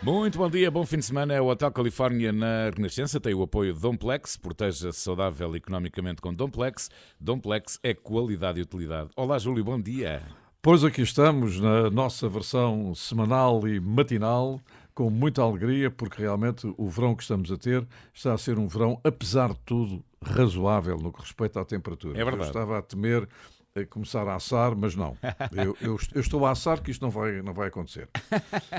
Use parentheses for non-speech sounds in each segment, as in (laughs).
Muito bom dia, bom fim de semana. É o Hotel Califórnia na Renascença. Tem o apoio de Domplex. Proteja-se saudável economicamente com Domplex. Domplex é qualidade e utilidade. Olá, Júlio, bom dia. Pois aqui estamos na nossa versão semanal e matinal, com muita alegria, porque realmente o verão que estamos a ter está a ser um verão, apesar de tudo, razoável no que respeita à temperatura. É verdade. Eu estava a temer começar a assar, mas não. Eu, eu, eu estou a assar que isto não vai, não vai acontecer.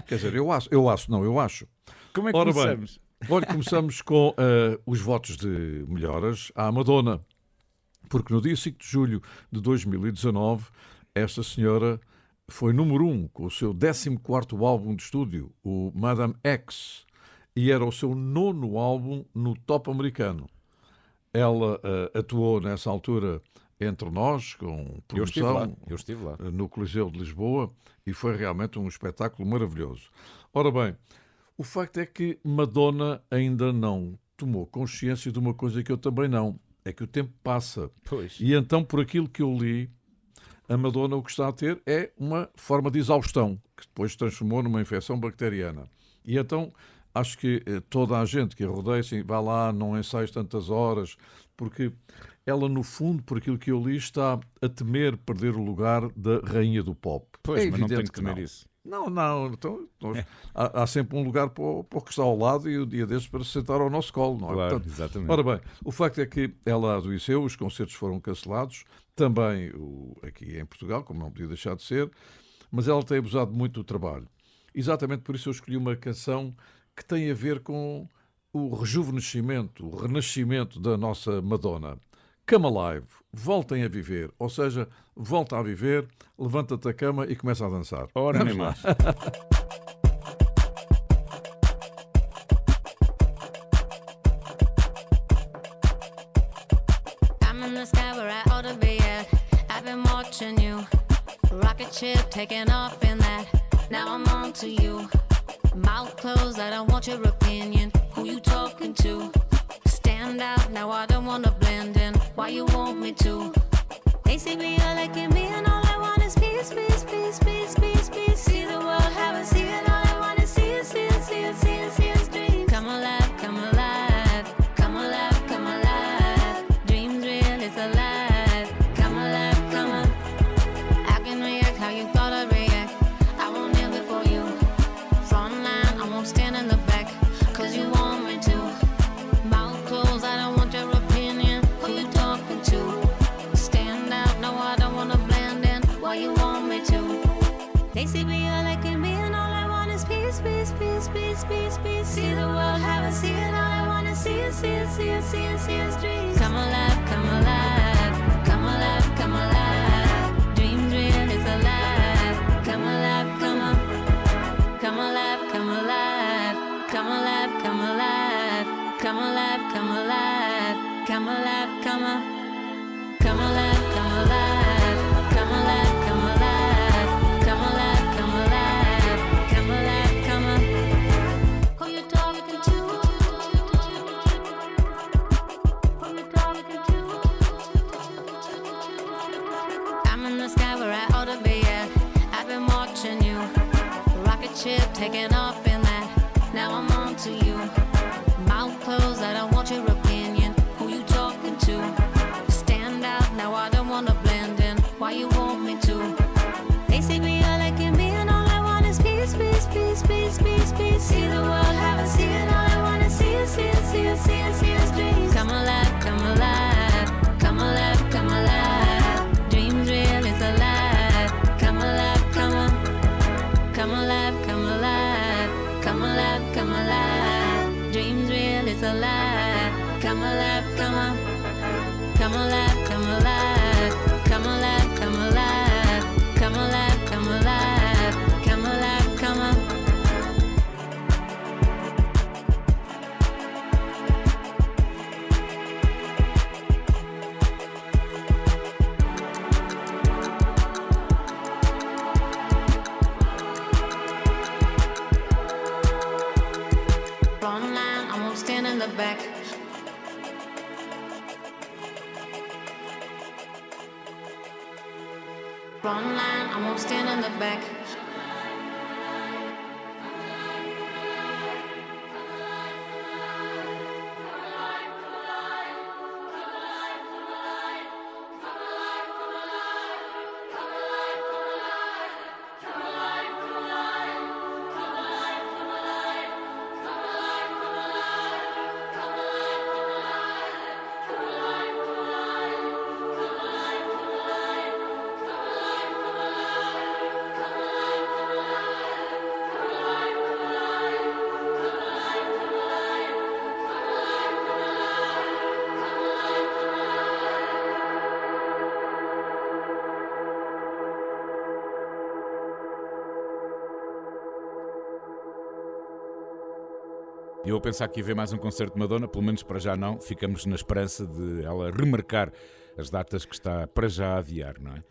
Quer dizer, eu acho, eu acho, não, eu acho. Como é que Ora começamos? Bem, olha, começamos com uh, os votos de melhoras à Madonna, porque no dia 5 de julho de 2019, esta senhora foi número 1 um, com o seu 14 álbum de estúdio, o Madame X, e era o seu nono álbum no top americano. Ela uh, atuou nessa altura entre nós, com Eu estive lá. produção Eu estive lá. no Coliseu de Lisboa e foi realmente um espetáculo maravilhoso. Ora bem, o facto é que Madonna ainda não tomou consciência de uma coisa que eu também não, é que o tempo passa. Pois. E então, por aquilo que eu li, a Madonna o que está a ter é uma forma de exaustão, que depois se transformou numa infecção bacteriana. E então, acho que eh, toda a gente que a rodeia, assim, vá lá, não ensaies tantas horas, porque ela, no fundo, por aquilo que eu li, está a temer perder o lugar da rainha do pop. Pois, é mas não tem que temer não. isso. Não, não. Então, nós- há, há sempre um lugar para o, para o que está ao lado e o dia desses para se sentar ao nosso colo, não é? Claro, Portanto, exatamente. Ora bem, o facto é que ela adoeceu, os concertos foram cancelados, também o- aqui em Portugal, como não podia deixar de ser, mas ela tem abusado muito do trabalho. Exatamente por isso eu escolhi uma canção que tem a ver com o rejuvenescimento, o renascimento da nossa Madonna. Come Alive, voltem a viver, ou seja, volta a viver, levanta-te da cama e começa a dançar. Ora, nem mais. I'm in the sky where I ought to be at. I've been watching you. Rocket ship taking off in that. Now I'm on to you. Mouth closed, I don't want your opinion. Come alive, come alive, come alive, see it, see it, stand in the back. Eu pensar que ia ver mais um concerto de Madonna, pelo menos para já não, ficamos na esperança de ela remarcar as datas que está para já a adiar, não é?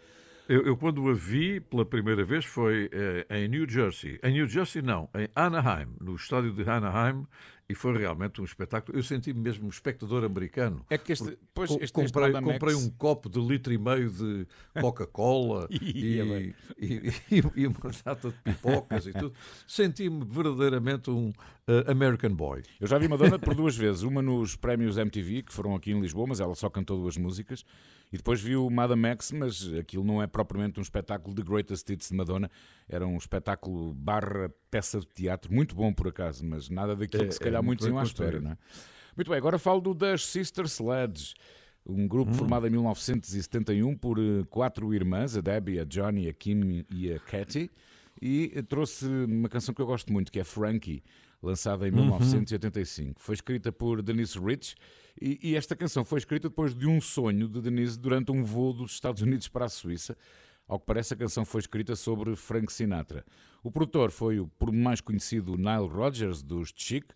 Eu, eu, quando a vi pela primeira vez foi eh, em New Jersey. Em New Jersey, não, em Anaheim, no estádio de Anaheim, e foi realmente um espetáculo. Eu senti-me mesmo um espectador americano. É que este, pois, este comprei, este comprei um copo de litro e meio de Coca-Cola (laughs) e, e, e, e, uma data de pipocas e tudo. Senti-me verdadeiramente um uh, American boy. Eu já vi Madonna por duas vezes. Uma nos prémios MTV, que foram aqui em Lisboa, mas ela só cantou duas músicas. E depois vi o Madame X, mas aquilo não é propriamente um espetáculo de Greatest Hits de Madonna. Era um espetáculo barra peça de teatro, muito bom por acaso, mas nada daquilo é, que se calhar é muitos iam à espera, não é? Muito bem, agora falo do das Sister Sledge, um grupo hum. formado em 1971 por eh, quatro irmãs, a Debbie, a Johnny, a Kim e a Katy, e trouxe uma canção que eu gosto muito, que é Frankie, lançada em 1985. Uhum. Foi escrita por Denise Rich e, e, esta canção foi escrita depois de um sonho de Denise durante um voo dos Estados Unidos para a Suíça. Ao que parece, a canção foi escrita sobre Frank Sinatra. O produtor foi o por mais conhecido Nile Rodgers, dos Chic,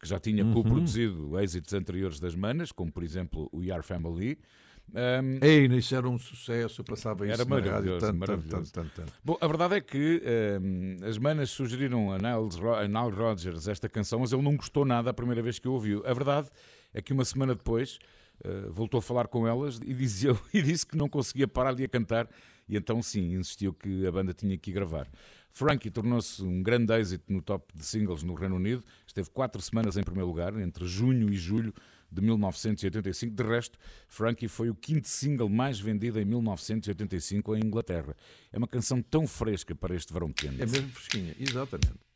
que já tinha uhum. co-produzido êxitos anteriores das manas, como por exemplo o Yar Family. Um, Ei, isso era um sucesso, passava isso era maravilhoso, rádio, maravilhoso. Tanto, tanto, tanto, Bom, a verdade é que um, as manas sugeriram a Nile, a Nile Rodgers esta canção, mas ele não gostou nada a primeira vez que a ouviu. A verdade é que uma semana depois uh, voltou a falar com elas e, dizia, (laughs) e disse que não conseguia parar de a cantar e então sim, insistiu que a banda tinha que gravar. Frankie tornou-se um grande êxito no top de singles no Reino Unido, esteve quatro semanas em primeiro lugar, entre junho e julho de 1985. De resto, Frankie foi o quinto single mais vendido em 1985 em Inglaterra. É uma canção tão fresca para este verão quente. É mesmo fresquinha, exatamente.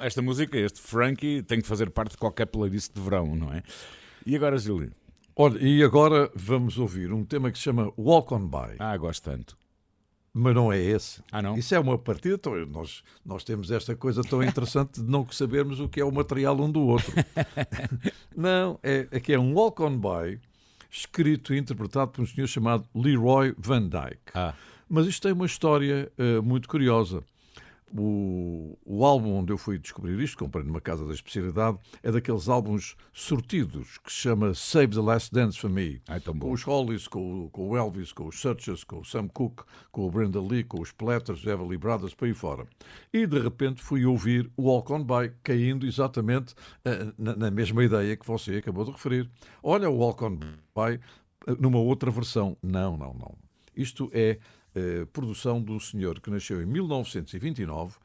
Esta música, este Frankie, tem que fazer parte de qualquer playlist de verão, não é? E agora, Júlio? Olha, e agora vamos ouvir um tema que se chama Walk On By. Ah, gosto tanto. Mas não é esse. Ah, não? Isso é uma partida. Então, nós, nós temos esta coisa tão interessante de não sabermos o que é o material um do outro. (laughs) não, é, é que é um Walk On By escrito e interpretado por um senhor chamado Leroy Van Dyke. Ah. Mas isto tem uma história uh, muito curiosa. O, o, álbum onde eu fui descobrir isto, comprei numa casa da especialidade, é daqueles álbuns sortidos que se chama Save the Last Dance for Me. Ai, com os Hollies, com, com, o Elvis, com os Searchers, com o Sam Cooke, com o Brenda Lee, com os Platters, Everly Brothers, para aí fora. E de repente fui ouvir o Walk On By, caindo exatamente uh, na, na, mesma ideia que você acabou de referir. Olha o Walk On By uh, numa outra versão. Não, não, não. Isto é eh, produção do senhor que nasceu em 1929,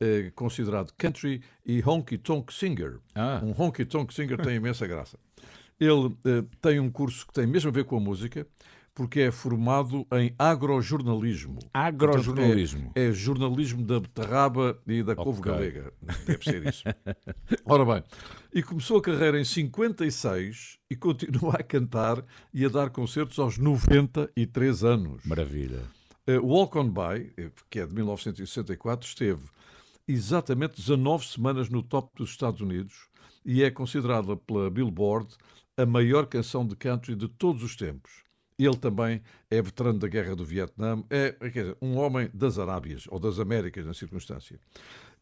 eh, considerado country e honky tonk singer. Ah. Um honky tonk singer tem imensa graça. Ele eh, tem um curso que tem mesmo a ver com a música, porque é formado em agrojornalismo. Agrojornalismo. É, é, jornalismo da beterraba e da couve okay. galega. Deve ser isso. (laughs) Ora bem, e começou a carreira em 56 e continua a cantar e a dar concertos aos 93 anos. Maravilha. Uh, Walk On By, eh, que é de 1964, esteve exatamente 19 semanas no top dos Estados Unidos e é considerada pela Billboard a maior canção de country de todos os tempos. Ele também é veterano da Guerra do Vietnã, é dizer, um homem das Arábias, ou das Américas, na circunstância.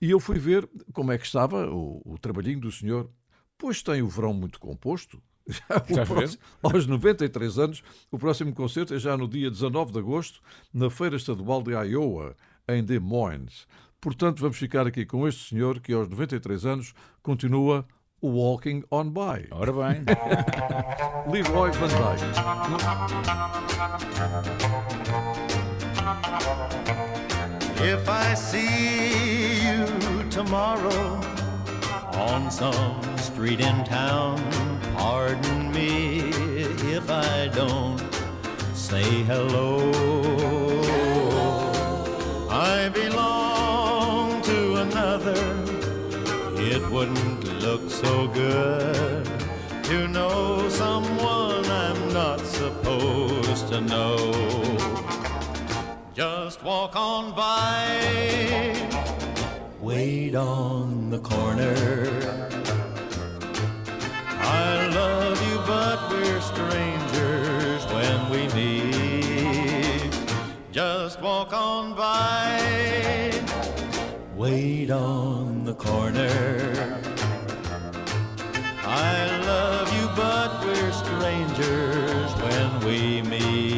E eu fui ver como é que estava o, o trabalhinho do senhor. Pois tem o verão muito composto, (laughs) já próximo, aos 93 anos, o próximo concerto é já no dia 19 de agosto, na Feira Estadual de Iowa, em Des Moines. Portanto, vamos ficar aqui com este senhor que aos 93 anos continua Walking on By. Ora bem. (laughs) Leroy Van Dyke. If I see you tomorrow on some street in town Pardon me if I don't say hello. I belong to another. It wouldn't look so good to know someone I'm not supposed to know. Just walk on by, wait on the corner love you, but we're strangers when we meet. Just walk on by, wait on the corner. I love you, but we're strangers when we meet.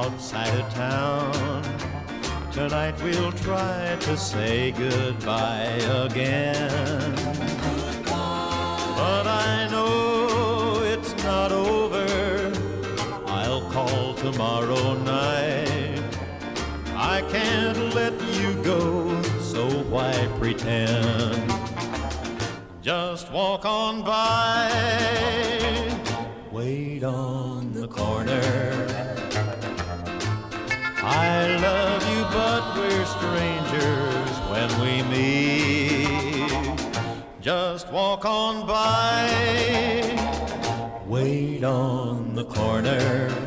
Outside of town. Tonight we'll try to say goodbye again. But I know it's not over. I'll call tomorrow night. I can't let you go, so why pretend? Just walk on by, wait on the corner. I love you, but we're strangers when we meet. Just walk on by, wait on the corner.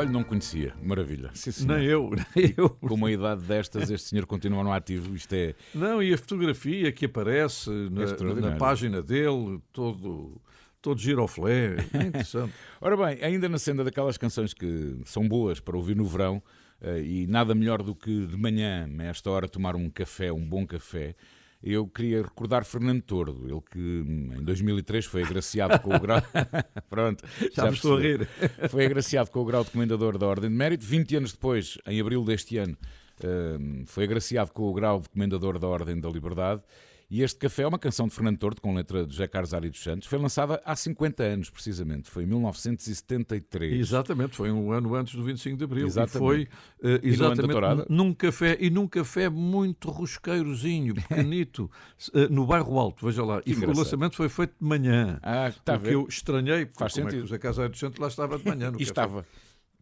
Olha, não conhecia. Maravilha. Sim, nem eu, (laughs) nem eu. Com uma idade destas, este senhor continua no ativo. Isto é. Não, e a fotografia que aparece na, na página dele, todo todo giroflé, é interessante. (laughs) Ora bem, ainda na senda daquelas canções que são boas para ouvir no verão, eh, e nada melhor do que de manhã, a esta hora, tomar um café, um bom café, eu queria recordar Fernando Tordo, ele que hum, em 2003 foi agraciado com o grau. (laughs) Pronto, já, já estou a rir. Foi agraciado com o grau de Comendador da Ordem de Mérito. 20 anos depois, em abril deste ano, hum, foi agraciado com o grau de Comendador da Ordem da Liberdade. E este café é uma canção de Fernando Tordo, com letra de José Carlos Ari dos Santos. Foi lançada há 50 anos, precisamente. Foi em 1973. Exatamente, foi um ano antes do 25 de Abril. Exatamente. E foi uh, E no ano da tourada? exatamente num café, e num café muito rosqueirozinho, (laughs) pequenito, uh, no bairro Alto, veja lá. E o engraçado. lançamento foi feito de manhã. Ah, está o que eu estranhei, porque Faz como é sentido. que o José Carlos Ari dos Santos lá estava de manhã no E café. estava.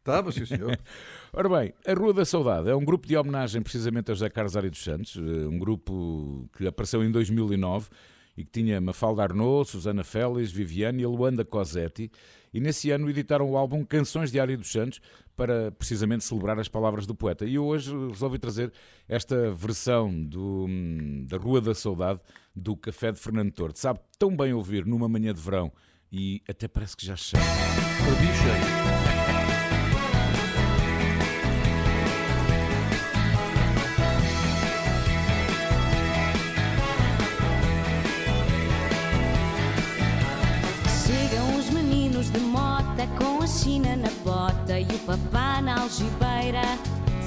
Estava, sim senhor. (laughs) Ora bem, a Rua da Saudade é um grupo de homenagem precisamente a José Carlos Ari dos Santos, eh, um grupo que apareceu em 2009 e que tinha Mafalda Arnaud, Susana Félix, Viviane e Luanda Cosetti. E nesse ano editaram o álbum Canções de Ari dos Santos para precisamente celebrar as palavras do poeta. E eu hoje resolvi trazer esta versão do, da Rua da Saudade do Café de Fernando Tordo. Sabe tão bem ouvir numa manhã de verão e até parece que já chega. Na bota e o papá na algibeira.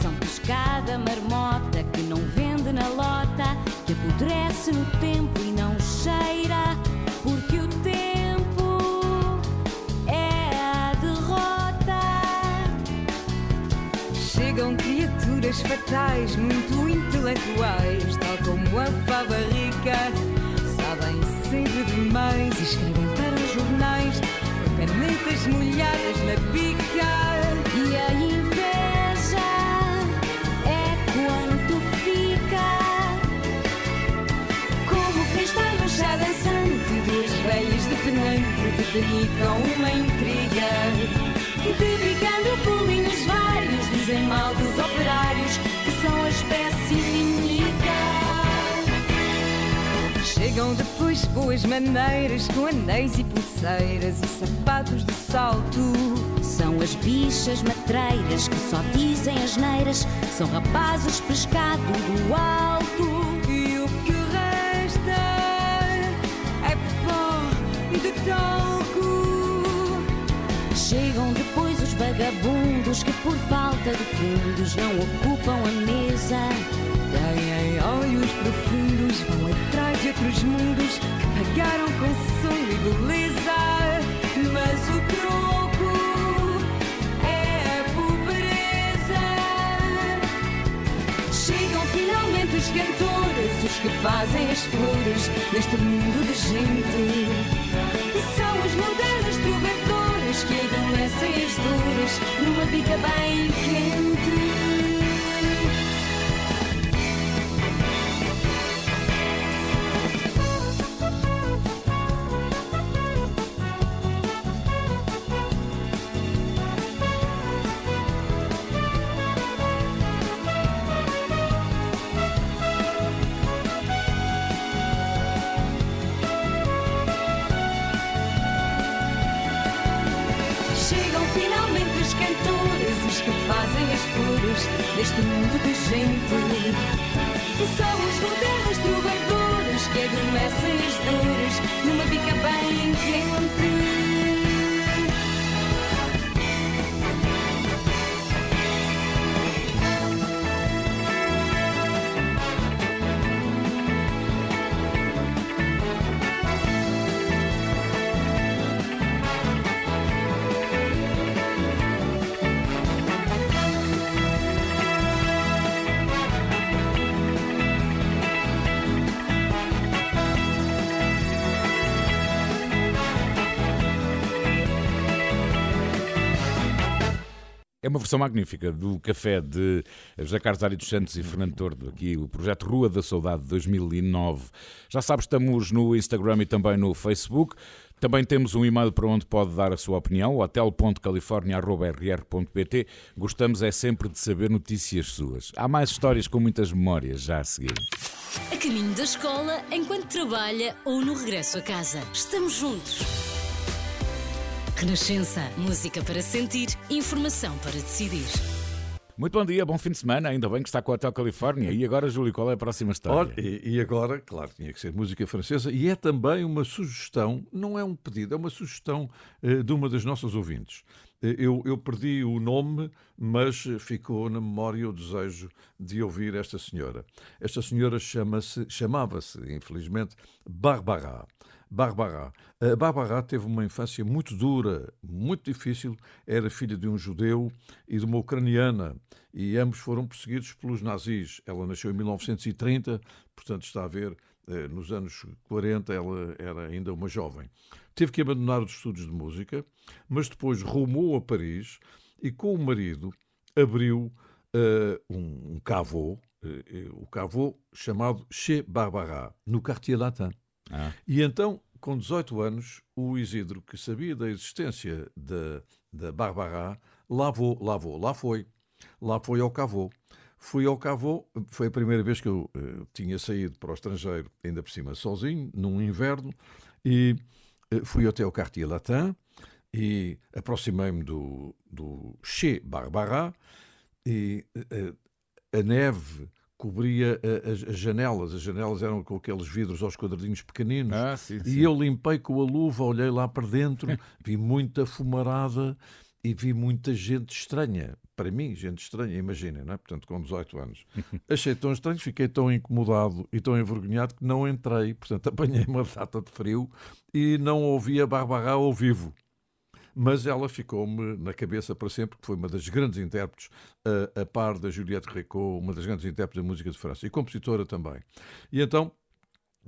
São pescada marmota que não vende na lota, que apodrece no tempo e não cheira, porque o tempo é a derrota. Chegam criaturas fatais, muito intelectuais, tal como a fava rica. Sabem sempre demais e escrevem para os jornais canetas molhadas na pica. Debenicam uma intriga. Debicando pulinhos vários, dizem mal dos operários, que são a espécie inimiga. Chegam depois boas maneiras, com anéis e pulseiras e sapatos de salto. São as bichas matreiras que só dizem as neiras, são rapazes pescado do alto. Vagabundos que por falta de fundos não ocupam a mesa. Têm olhos profundos, vão atrás de outros mundos que pagaram com sonho e beleza. Mas o troco é a pobreza. Chegam finalmente os cantores, os que fazem as flores neste mundo de gente. Que adormecem as dores numa bica bem quente. Versão magnífica do café de José Carlos Ari dos Santos e Fernando Tordo, aqui o projeto Rua da Saudade 2009. Já sabes, estamos no Instagram e também no Facebook. Também temos um e-mail para onde pode dar a sua opinião, hotel.california.rr.pt. Gostamos é sempre de saber notícias suas. Há mais histórias com muitas memórias já a seguir. A caminho da escola, enquanto trabalha ou no regresso a casa. Estamos juntos. Renascença. Música para sentir, informação para decidir. Muito bom dia, bom fim de semana. Ainda bem que está com o Hotel Califórnia. E agora, Júlio, qual é a próxima história? Olha, e, e agora, claro, tinha que ser música francesa e é também uma sugestão, não é um pedido, é uma sugestão eh, de uma das nossas ouvintes. Eu, eu, perdi o nome, mas ficou na memória o desejo de ouvir esta senhora. Esta senhora chama-se, chamava-se, infelizmente, Barbara. Barbara. A Barbara teve uma infância muito dura, muito difícil. Era filha de um judeu e de uma ucraniana, e ambos foram perseguidos pelos nazis. Ela nasceu em 1930, portanto, está a ver, eh, nos anos 40 ela era ainda uma jovem. Teve que abandonar os estudos de música, mas depois rumou a Paris e com o marido abriu uh, um, um cavô, uh, o cavô chamado Chez Barbara, no Quartier Latin. Ah. E então, com 18 anos, o Isidro, que sabia da existência da, da Barbara, lá vou, lá vou, lá foi. Lá foi ao cavô. Fui ao Cavô, foi a primeira vez que eu uh, tinha saído para o estrangeiro, ainda por cima sozinho, num inverno, e uh, fui até o Quartier Latin e aproximei-me do, do Che Barbara e uh, a neve cobria as, as, janelas. As janelas eram com aqueles vidros aos quadradinhos pequeninos. Ah, sim, sim. E eu limpei com a luva, olhei lá para dentro, (laughs) vi muita fumarada e vi muita gente estranha. Para mim, gente estranha, imaginem, não é? Portanto, com 18 anos. (laughs) Achei tão estranho, fiquei tão incomodado e tão envergonhado que não entrei. Portanto, (laughs) apanhei uma data de frio e não ouvi a Barbara ao vivo. Mas ela ficou-me na cabeça para sempre, porque foi uma das grandes intérpretes, a, a par da Juliette Récaud, uma das grandes intérpretes da música de França, e compositora também. E então,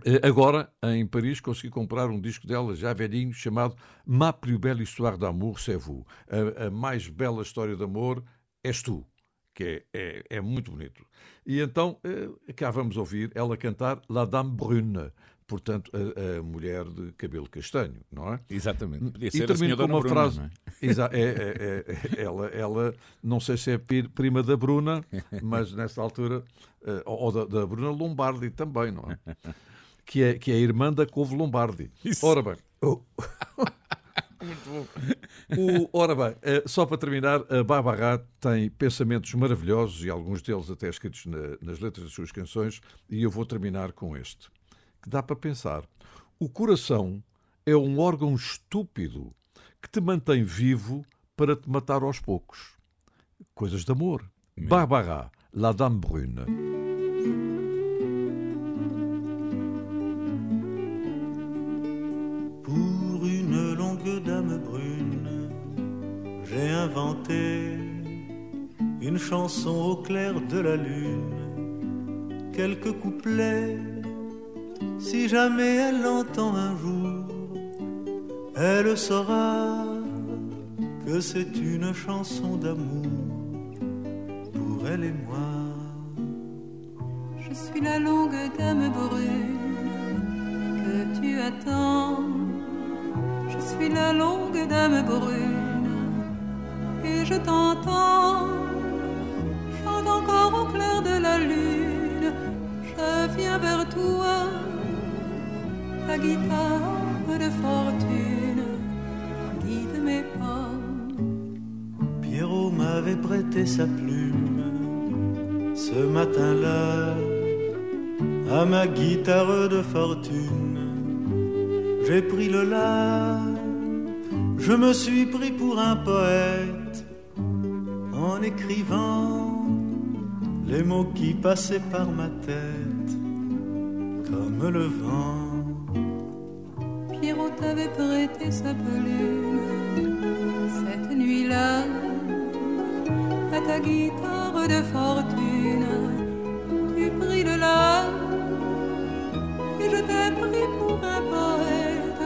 eh, Agora, em Paris, consegui comprar um disco dela, já velhinho, chamado Ma plus belle histoire d'amour, c'est vous. A, a, mais bela história de amor és tu. Que é, é, é muito bonito. E então, eh, cá vamos ouvir ela cantar La Dame Brune, portanto, a, a, mulher de cabelo castanho, não é? Exatamente. Podia ser e termino com uma Bruna, frase. Não é? Exa é, é, é, ela, ela, não sei se é prima da Bruna, mas nessa altura, eh, ou da, da Bruna Lombardi também, não é? que é, que é a irmã da Couve Lombardi. Isso. Ora bem. Oh. (laughs) Muito bom. O, ora bem, eh, só para terminar, a Barbara tem pensamentos maravilhosos e alguns deles até escritos na, nas letras das suas canções, e eu vou terminar com este, que dá para pensar. O coração é um órgão estúpido que te mantém vivo para te matar aos poucos. Coisas de amor. Barbara, la Dame Brune. j'ai inventé une chanson au clair de la lune, quelques couplets. Si jamais elle l'entend un jour, elle saura que c'est une chanson d'amour pour elle et moi. Je suis la longue dame brune que tu attends. Je suis la longue dame brune et je t'entends. Chante encore au clair de la lune, je viens vers toi, ta guitare de fortune guide mes pas. Pierrot m'avait prêté sa plume ce matin-là à ma guitare de fortune. J'ai pris le la, je me suis pris pour un poète en écrivant les mots qui passaient par ma tête comme le vent. Pierrot t'avait prêté sa plume cette nuit-là à ta guitare de fortune. Tu pris le la et je t'ai pris pour un poète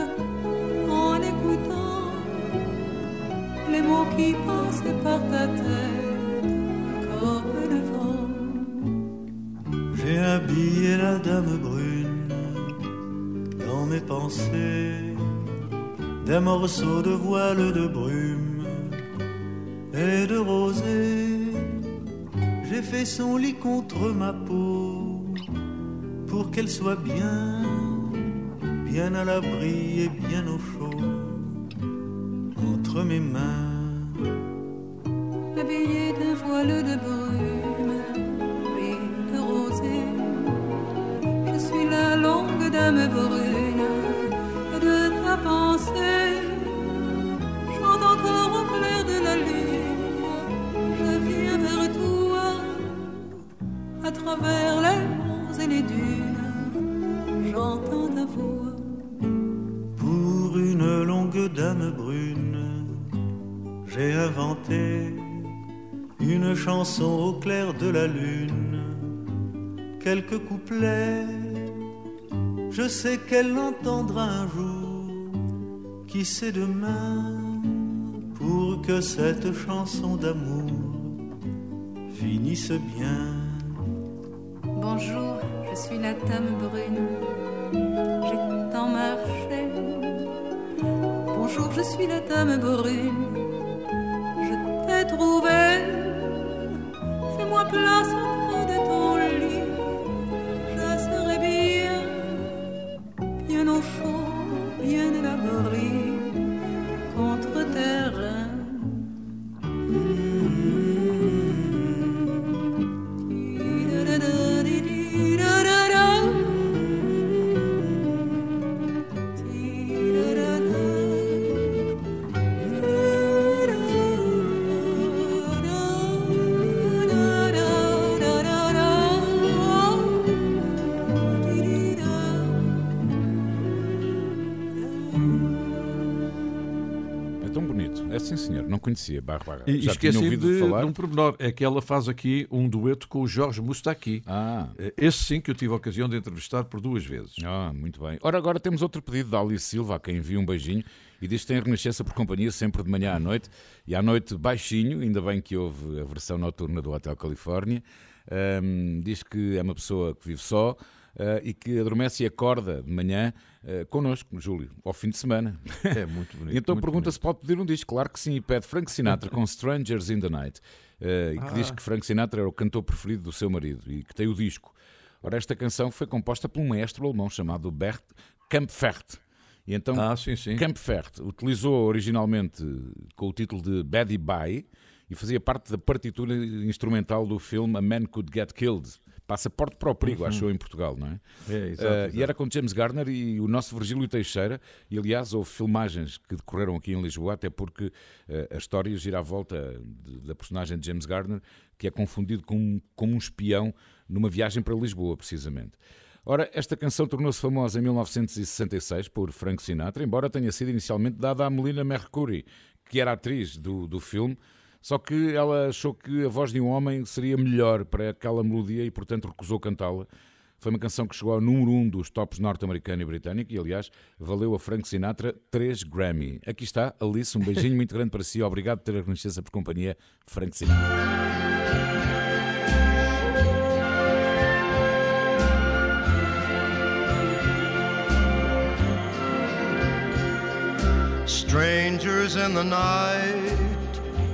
en écoutant les mots qui passaient par ta tête. habillé la dame brune dans mes pensées, des morceaux de voile de brume et de rosée. J'ai fait son lit contre ma peau pour qu'elle soit bien, bien à l'abri et bien au chaud entre mes mains. D'un voile de brume au clair de la lune, quelques couplets. Je sais qu'elle l'entendra un jour, qui sait demain, pour que cette chanson d'amour finisse bien. Bonjour, je suis la dame brune. J'ai tant marché. Bonjour, je suis la dame brune. Je t'ai trouvé. Fais-moi place auprès de ton senhor. Não conhecia Bárbara. E Já tinha esqueci ouvido de, falar. de um pormenor, é que ela faz aqui um dueto com o Jorge Mustaki. Ah. Eh, Esse sim que eu tive a ocasião de entrevistar por duas vezes. Ah, muito bem. Ora, agora temos outro pedido da Alice Silva, a quem envia um beijinho, e diz que tem a Renascença por companhia sempre de manhã à noite, e à noite baixinho, ainda bem que houve a versão noturna do Hotel Califórnia. Ahm, diz que é uma pessoa que vive só ah, e que adormece e acorda de manhã ah, connosco, Júlio, ao fim de semana. É muito bonito. E (laughs) então pergunta se pode pedir um disco. Claro que sim, e pede Frank Sinatra com Strangers in the Night. eh, e que Ah. diz que Frank Sinatra era o cantor preferido do seu marido e que tem o disco. Ora, esta canção foi composta por um maestro alemão chamado Bert Kampfert. E então Ah, sim, sim. Kampfert utilizou originalmente com o título de Baddy Bye e fazia parte da partitura instrumental do filme A Man Could Get Killed. Passaporte para o perigo, achou em Portugal, não é? É, exato, Uh, exato. E era com James Garner e o nosso Virgílio Teixeira. E aliás, houve filmagens que decorreram aqui em Lisboa, até porque uh, a história gira à volta de- da personagem de James Garner, que é confundido com, como um espião numa viagem para Lisboa, precisamente. Ora, esta canção tornou-se famosa em 1966 por Frank Sinatra, embora tenha sido inicialmente dada a Melina Mercury, que era atriz do, do filme, só que ela achou que a voz de um homem seria melhor para aquela melodia e, portanto, recusou cantá-la. Foi uma canção que chegou ao número 1 um dos tops norte-americano e britânico e, aliás, valeu a Frank Sinatra 3 Grammy. Aqui está, Alice, um beijinho muito grande para si. Obrigado por ter a renascença por companhia, Frank Sinatra. Strangers in the night,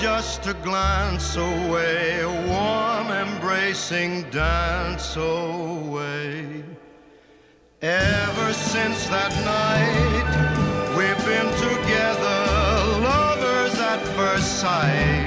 Just a glance away, a warm embracing dance away. Ever since that night. We've been together, lovers at first sight.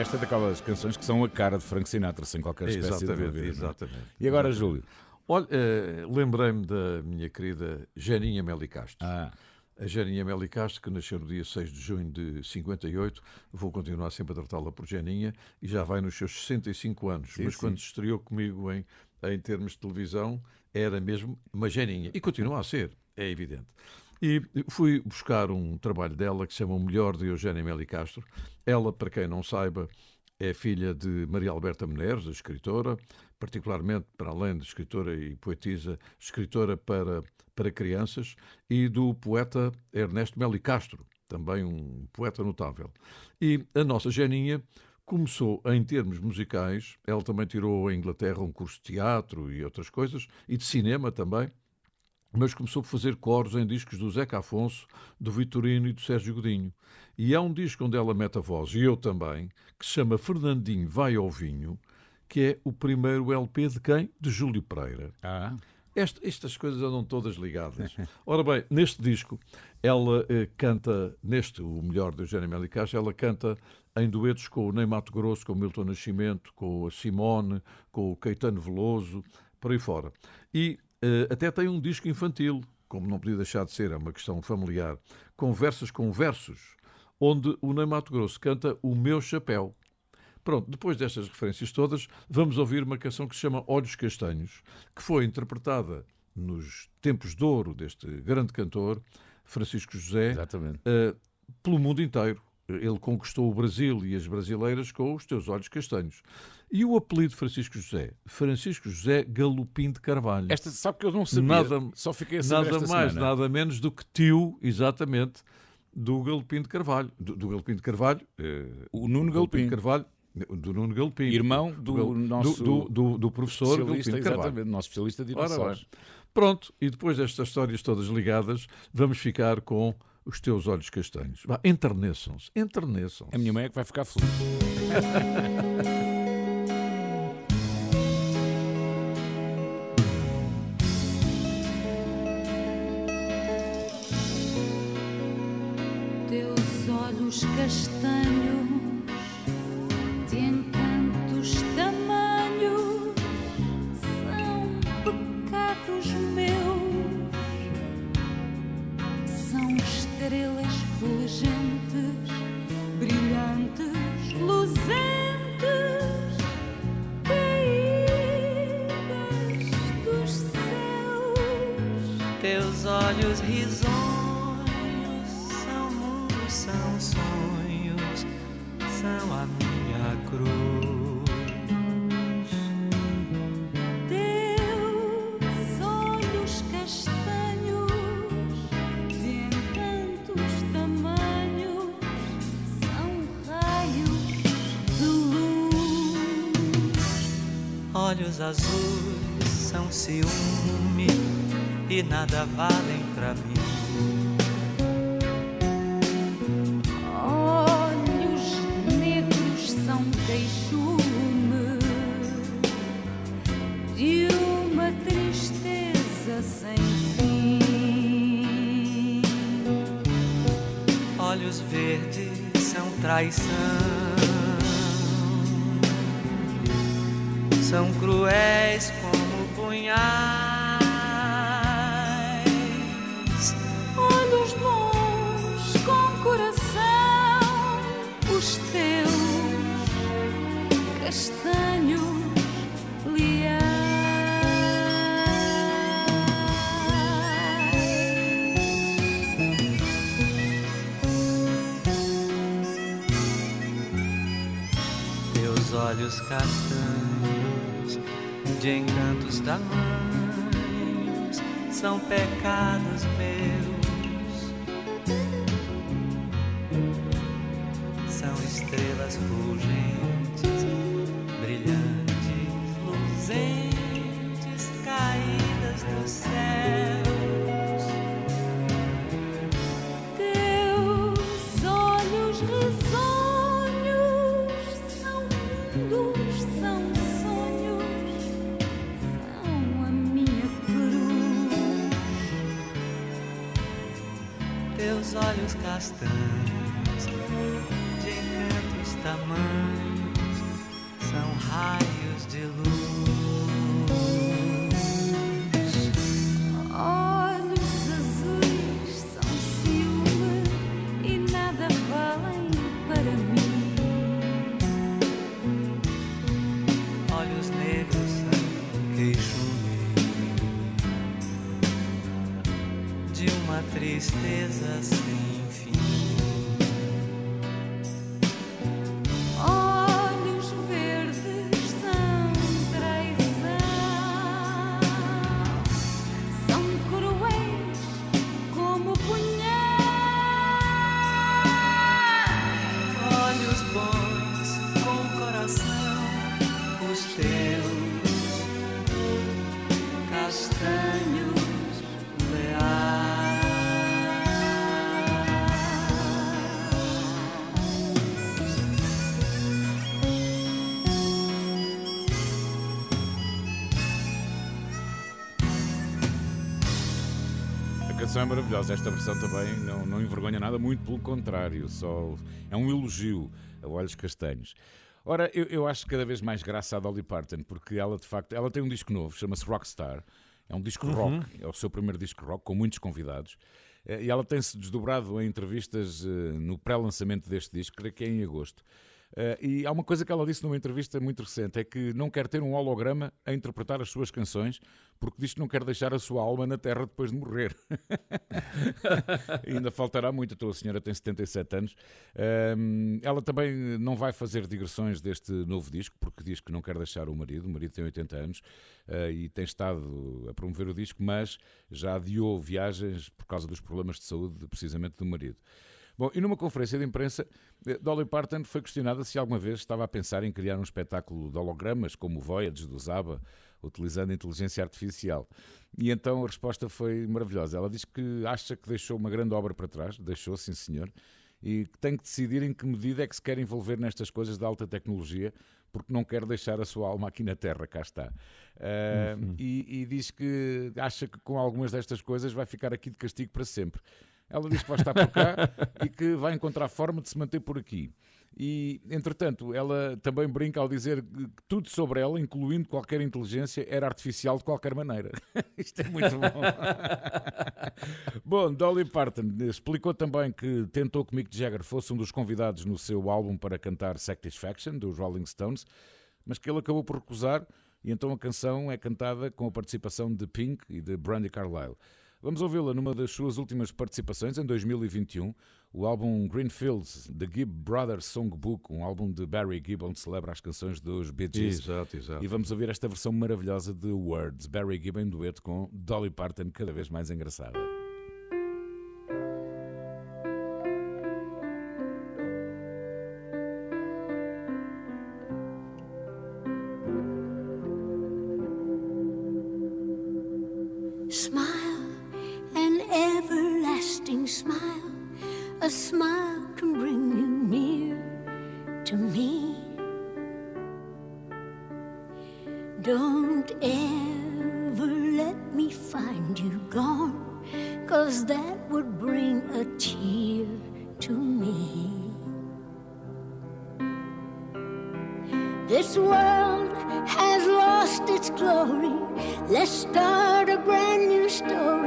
Esta é daquelas canções que são a cara de Frank Sinatra, sem qualquer espécie de Exatamente, dúvida. não é? exatamente. E agora, Júlio? Olha, eh, lembrei-me da minha querida Janinha Meli Castro. Ah, A Janinha Meli Castro, que nasceu no dia 6 de junho de 58, vou continuar sempre a tratá-la por Janinha, e já vai nos seus 65 anos. Sim, Mas sim. quando estreou comigo em, em termos de televisão, era mesmo uma Janinha. E continua a ser, é evidente. E fui buscar um trabalho dela que se chama O Melhor de Eugénia Meli Castro. Ela, para quem não saiba, é filha de Maria Alberta Menezes, escritora, particularmente, para além de escritora e poetisa, escritora para, para crianças, e do poeta Ernesto Meli Castro, também um poeta notável. E a nossa Geninha começou em termos musicais, ela também tirou em Inglaterra um curso de teatro e outras coisas, e de cinema também, mas começou por fazer coros em discos do Zeca Afonso, do Vitorino e do Sérgio Godinho. E há um disco onde ela mete a voz, e eu também, que se chama Fernandinho Vai ao Vinho, que é o primeiro LP de quem? De Júlio Pereira. ah, estas coisas andam todas ligadas. (laughs) Ora bem, neste disco, ela eh, canta, neste, o melhor de Eugênia Meli Castro, ela canta em duetos com o Ney Mato Grosso, com o Milton Nascimento, com a Simone, com o Caetano Veloso, por aí fora. E até tem um disco infantil, como não podia deixar de ser, é uma questão familiar, Conversas com Versos, onde o Ney Mato Grosso canta O Meu Chapéu. Pronto, depois destas referências todas, vamos ouvir uma canção que se chama Olhos Castanhos, que foi interpretada nos tempos de ouro deste grande cantor, Francisco José, eh, pelo mundo inteiro. Ele conquistou o Brasil e as brasileiras com os teus olhos castanhos. E o apelido de Francisco José? Francisco José Galopim de Carvalho. Esta, sabe que eu não sabia, Nada- só fiquei a saber Nada mais, semana. nada menos do que tio, exatamente, do Galopim de Carvalho. Do, do Galopim de Carvalho. eh, O Nuno Galopim. de Carvalho. Do Nuno Galopim. Irmão do Gal- nosso do, do, do professor Galopim de Carvalho. exatamente, nosso especialista de Ora dinossauros. Pronto, e depois destas histórias todas ligadas, vamos ficar com os teus olhos castanhos. Vá, enterneçam-se, enterneçam-se. A minha mãe é que vai ficar feliz. Teus olhos castanhos, azuis são ciúme e nada valem castanhos, de encantos tamanhos, são raios de luz. Olhos azuis são ciúme e nada valem para mim. Olhos negros são queixume de uma tristeza sem Canção é maravilhosa, esta versão também não, não envergonha nada, muito pelo contrário, só é um elogio a olhos castanhos. Ora, eu, eu acho cada vez mais graça a Dolly Parton, porque ela de facto ela tem um disco novo, chama-se Rockstar, é um disco rock, é o seu primeiro disco rock, com muitos convidados, Eh, e ela tem-se desdobrado em entrevistas eh, no pré-lançamento deste disco, creio que é em agosto. Eh, e há uma coisa que ela disse numa entrevista muito recente: é que não quer ter um holograma a interpretar as suas canções, porque diz que não quer deixar a sua alma na terra depois de morrer. (laughs) Ainda faltará muito, então a senhora tem 77 anos. Ahm, ela também não vai fazer digressões deste novo disco, porque diz que não quer deixar o marido. O marido tem 80 anos ah, e tem estado a promover o disco, mas já adiou viagens por causa dos problemas de saúde, precisamente do marido. Bom, e numa conferência de imprensa, eh, Dolly Parton foi questionada se alguma vez estava a pensar em criar um espetáculo de hologramas, como o Voyage do Zaba, utilizando inteligência artificial. E então a resposta foi maravilhosa. Ela diz que acha que deixou uma grande obra para trás, deixou, sim senhor, e que tem que decidir em que medida é que se quer envolver nestas coisas da alta tecnologia, porque não quer deixar a sua alma aqui na Terra, cá está. Ah, e, e diz que acha que com algumas destas coisas vai ficar aqui de castigo para sempre. Ela diz que vai estar por cá e que vai encontrar forma de se manter por aqui. E, entretanto, ela também brinca ao dizer que tudo sobre ela, incluindo qualquer inteligência, era artificial de qualquer maneira. (laughs) Isto é muito bom. (laughs) bom, Dolly Parton explicou também que tentou que Mick Jagger fosse um dos convidados no seu álbum para cantar Satisfaction, dos Rolling Stones, mas que ele acabou por recusar, e então a canção é cantada com a participação de Pink e de Brandy Carlile. Vamos ouvi-la numa das suas últimas participações, em 2021, o álbum Greenfields, The Gibb Brothers Songbook, um álbum de Barry Gibb, onde celebra as canções dos Bee Gees. Exato, exato. E vamos ouvir esta versão maravilhosa de Words, Barry Gibb em dueto com Dolly Parton, cada vez mais engraçada. Don't ever let me find you gone, cause that would bring a tear to me. This world has lost its glory. Let's start a brand new story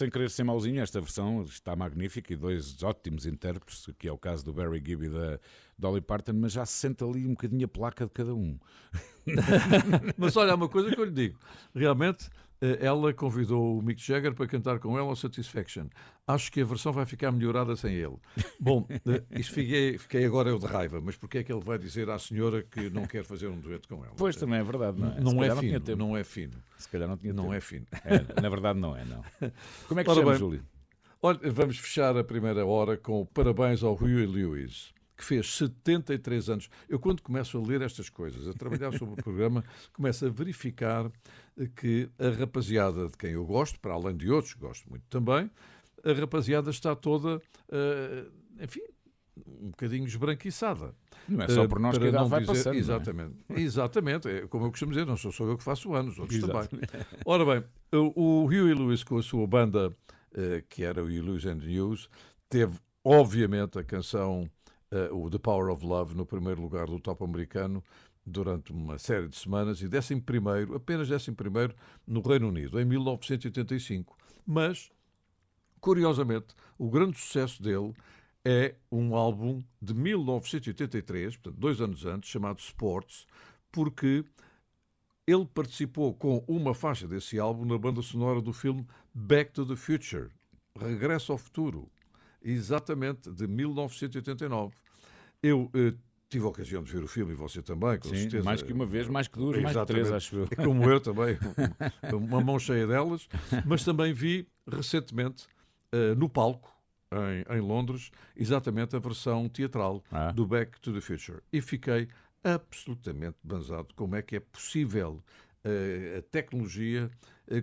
sem querer ser mauzinho, esta versão está magnífica e dois ótimos intérpretes, que é o caso do Barry Gibb e da Dolly Parton, mas já se sente ali um bocadinho a placa de cada um. (laughs) Mas olha, há uma coisa que eu lhe digo. Realmente, ela convidou o Mick Jagger para cantar com ela o Satisfaction. Acho que a versão vai ficar melhorada sem ele. Bom, eh, isto fiquei, fiquei agora eu de raiva, mas porquê é que ele vai dizer à senhora que não quer fazer um dueto com ela? Pois também é verdade, não é? Não é fino, tempo. não é fino. Se calhar não tinha Não tempo. é fino. É, na verdade não é, não. Como é que Ora chama, bem, Júlio? Olha, vamos fechar a primeira hora com parabéns ao Huey Lewis, que fez 73 anos. Eu, quando começo a ler estas coisas, a trabalhar sobre o (laughs) programa, começo a verificar eh, que a rapaziada de quem eu gosto, para além de outros, gosto muito também, a rapaziada está toda, eh, enfim, um bocadinho esbranquiçada. Não é só Eh, por nós que para a não vai dizer- passando, é? Exatamente. Exatamente. É, como eu costumo dizer, não sou só eu que faço anos, outros também. Ora bem, o, Huey Lewis com a sua banda, eh, que era o the News, teve, obviamente, a canção eh, o The Power of Love no primeiro lugar do top americano durante uma série de semanas e décimo primeiro, apenas décimo primeiro no Reino Unido, em 1985. Mas, curiosamente, o grande sucesso dele é um álbum de 1983, portanto, dois anos antes, chamado Sports, porque ele participou com uma faixa desse álbum na banda sonora do filme Back to the Future, Regresso ao Futuro, exatamente de 1989. Eu eh, tive a ocasião de ver o filme e você também, com Sim, certeza. mais que uma vez, mais que duas, mais que três, acho eu. Como eu também, (laughs) uma mão cheia delas, mas também vi recentemente eh, no palco, em, em Londres, exatamente a versão teatral Ah. do Back to the Future. E fiquei absolutamente banzado como é que é possível eh, a tecnologia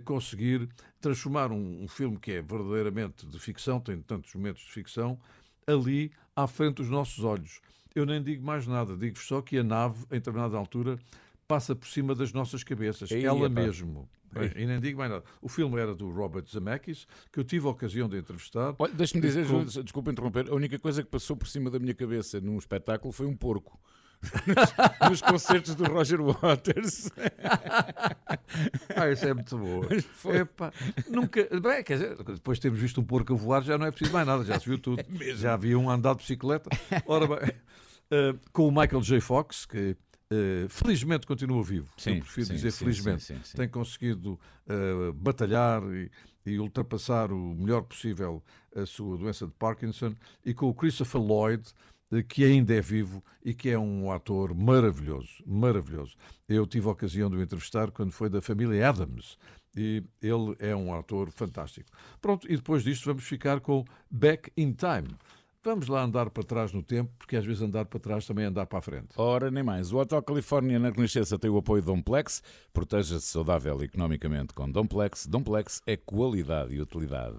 conseguir transformar um, um filme que é verdadeiramente de ficção, tem tantos momentos de ficção, ali à frente dos nossos olhos. Eu nem digo mais nada, digo só que a nave, em determinada altura, passa por cima das nossas cabeças, Ei, ela epá. mesmo. Bem, e nem digo mais nada. O filme era do Robert Zemeckis, que eu tive a ocasião de entrevistar. Olha, Deixa-me dizer, Com- desculpa interromper, a única coisa que passou por cima da minha cabeça num espetáculo foi um porco. (laughs) Nos concertos do Roger Waters. Ah, isso é muito boa. Foi. Epá, nunca. Bem, quer dizer, depois de termos visto um porco a voar, já não é preciso mais nada, já se viu tudo. (laughs) já havia um andar de bicicleta. Ora bem, eh, com o Michael J. Fox, que eh, felizmente continua vivo. Sim, Eu prefiro sim, dizer sim, felizmente. sim, sim, sim. Tem conseguido eh, batalhar e, e ultrapassar o melhor possível a sua doença de Parkinson. E com o Christopher Lloyd, que ainda é vivo e que é um ator maravilhoso, maravilhoso. Eu tive a ocasião de o entrevistar quando foi da família Adams e ele é um ator fantástico. Pronto, e depois disto vamos ficar com Back in Time. Vamos lá andar para trás no tempo, porque às vezes andar para trás também é andar para a frente. Ora, nem mais. O Hotel Califórnia na Renascença tem o apoio de Domplex. Proteja-se saudável economicamente com Domplex. Domplex é qualidade e utilidade.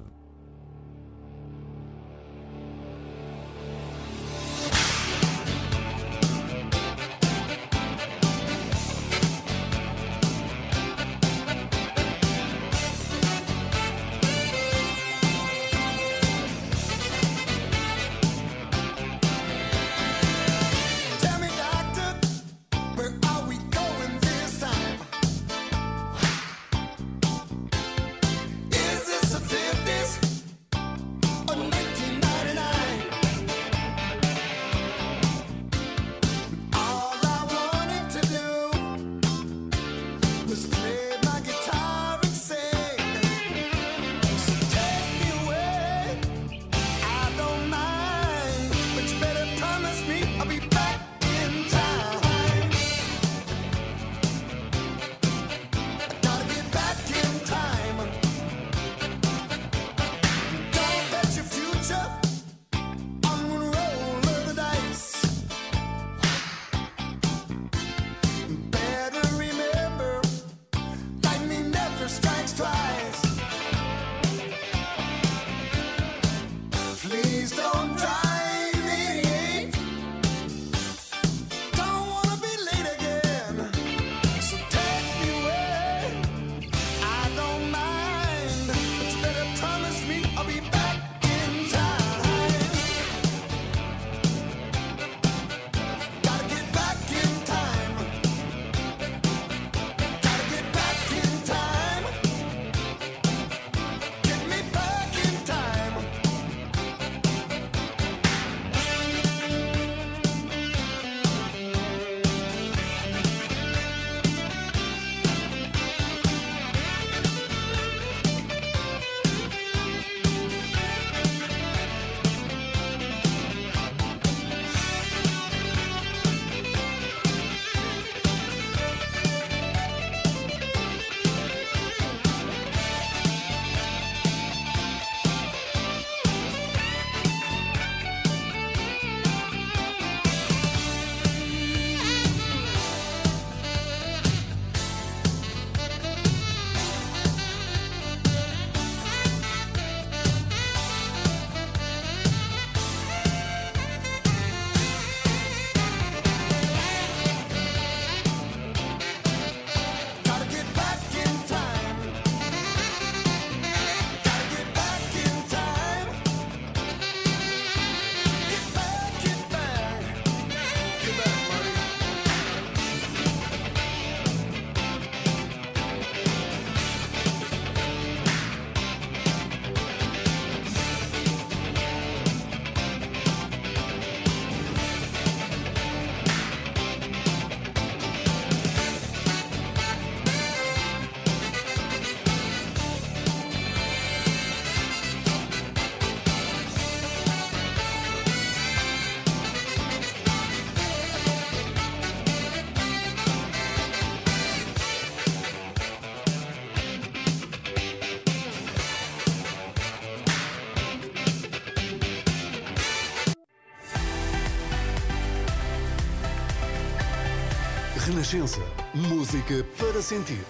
Renascença. Música para sentir.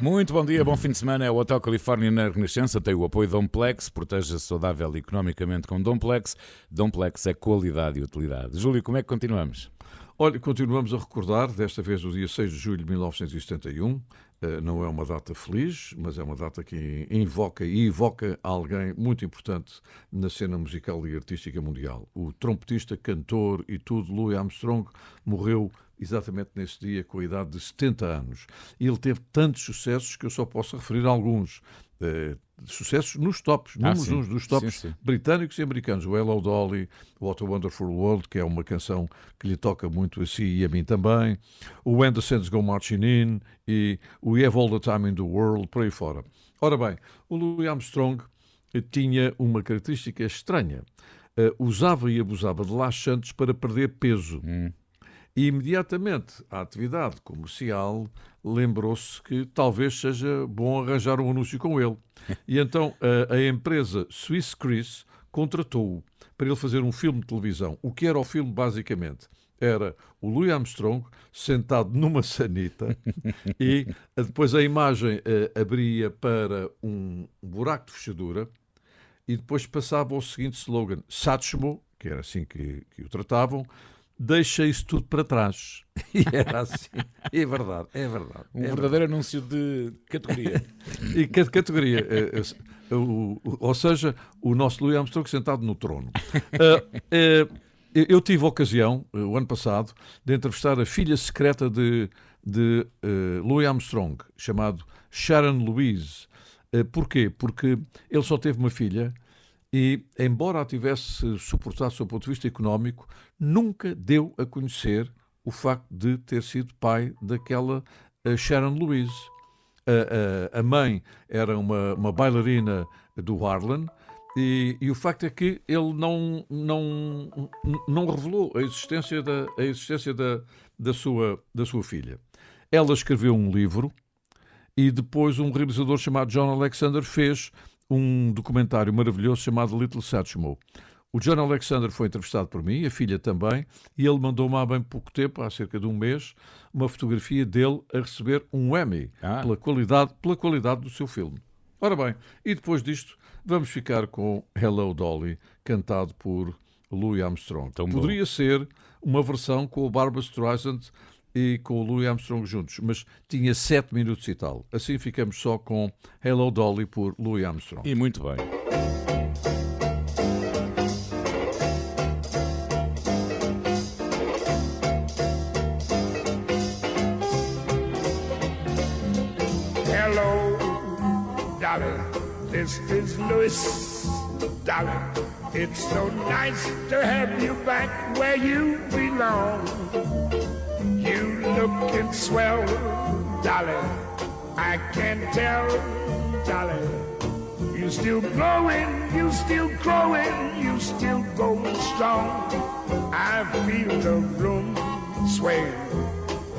Muito bom dia, bom fim de semana. É o Hotel Califórnia na Renascença. Tem o apoio Domplex. Proteja-se saudável economicamente com Domplex. Domplex é qualidade e utilidade. Júlio, como é que continuamos? Olha, continuamos a recordar, desta vez o dia 6 de julho de 1971. Eh, Não é uma data feliz, mas é uma data que invoca e evoca alguém muito importante na cena musical e artística mundial. O trompetista, cantor e tudo, Louis Armstrong, morreu exatamente nesse dia com a idade de 70 anos. E ele teve tantos sucessos que eu só posso referir alguns. Eh, sucessos nos tops, Ah, números uns dos tops Sim, sim. britânicos e americanos. O Hello Dolly, What a Wonderful World, que é uma canção que lhe toca muito a si e a mim também. O When the Saints Go Marching In e o We Have All the Time in the World, por aí fora. Ora bem, o Louis Armstrong eh, tinha uma característica estranha. Eh, usava e abusava de laxantes para perder peso. E imediatamente a atividade comercial lembrou-se que talvez seja bom arranjar um anúncio com ele. (laughs) E então a, a empresa Swiss Chris contratou-o para ele fazer um filme de televisão. O que era o filme, basicamente? Era o Louis Armstrong sentado (laughs) numa sanita e depois a imagem eh, abria para um buraco de fechadura e depois passava o seguinte slogan: Satchmo, que era assim que, que o tratavam, deixa isso tudo para trás. (laughs) E era assim. É verdade, é verdade. Um é verdadeiro anúncio de categoria. (laughs) e que categoria? eh, eh, o- ou seja, o nosso Louis Armstrong sentado no trono. (laughs) Eh, eu tive a ocasião, eh, o ano passado, de entrevistar a filha secreta de, de eh, Louis Armstrong, chamado Sharon Louise. Eh, porquê? Porque ele só teve uma filha e, embora a tivesse suportado do seu ponto de vista económico, nunca deu a conhecer o facto de ter sido pai daquela eh, Sharon Louise. A, a- a mãe era uma, uma bailarina do Harlem e, e o facto é que ele não, não, não revelou a existência, da, a existência da, da, sua, da sua filha. Ela escreveu um livro e depois um realizador chamado John Alexander fez um documentário maravilhoso chamado Little Satchmo. O John Alexander foi entrevistado por mim, a filha também, e ele mandou-me há bem pouco tempo, há cerca de um mês, uma fotografia dele a receber um Emmy pela, qualidade, pela qualidade do seu filme. Ora bem, e depois disto, vamos ficar com Hello Dolly, cantado por Louis Armstrong. bom. Poderia ser uma versão com o Barbara Streisand e com o Louis Armstrong juntos, mas tinha sete minutos e tal. Assim ficamos só com Hello Dolly por Louis Armstrong. E muito bem. Hello, Dolly. This is Louis, Dolly. It's so nice to have you back where you belong. You looking swell, Dolly. I can't tell, Dolly. You still glowing, you still growing, you still going strong. I feel the room sway,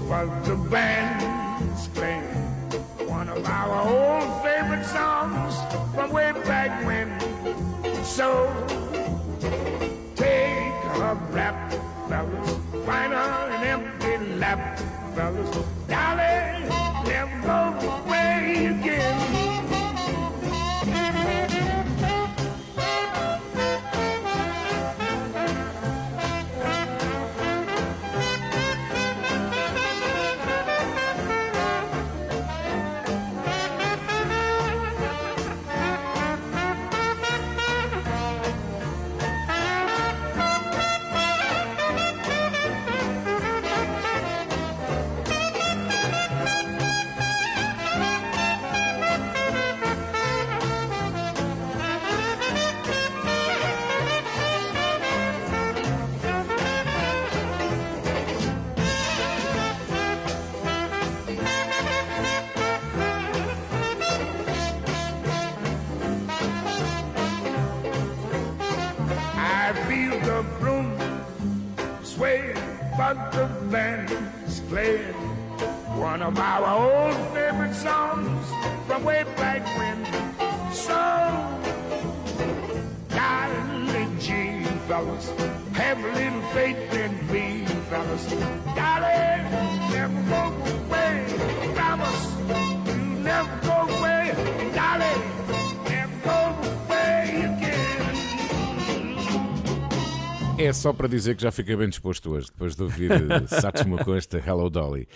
while the band's playing one of our old favorite songs from way back when. So take a rap, fellas, find fellas. Dolly, one of our old favorite songs from way back when. So, fellas. Have a little faith in me, fellas. Never go away. Promise you never go away. É só para dizer que já fiquei bem disposto hoje, depois de ouvir eh, Satchmo com esta Hello Dolly.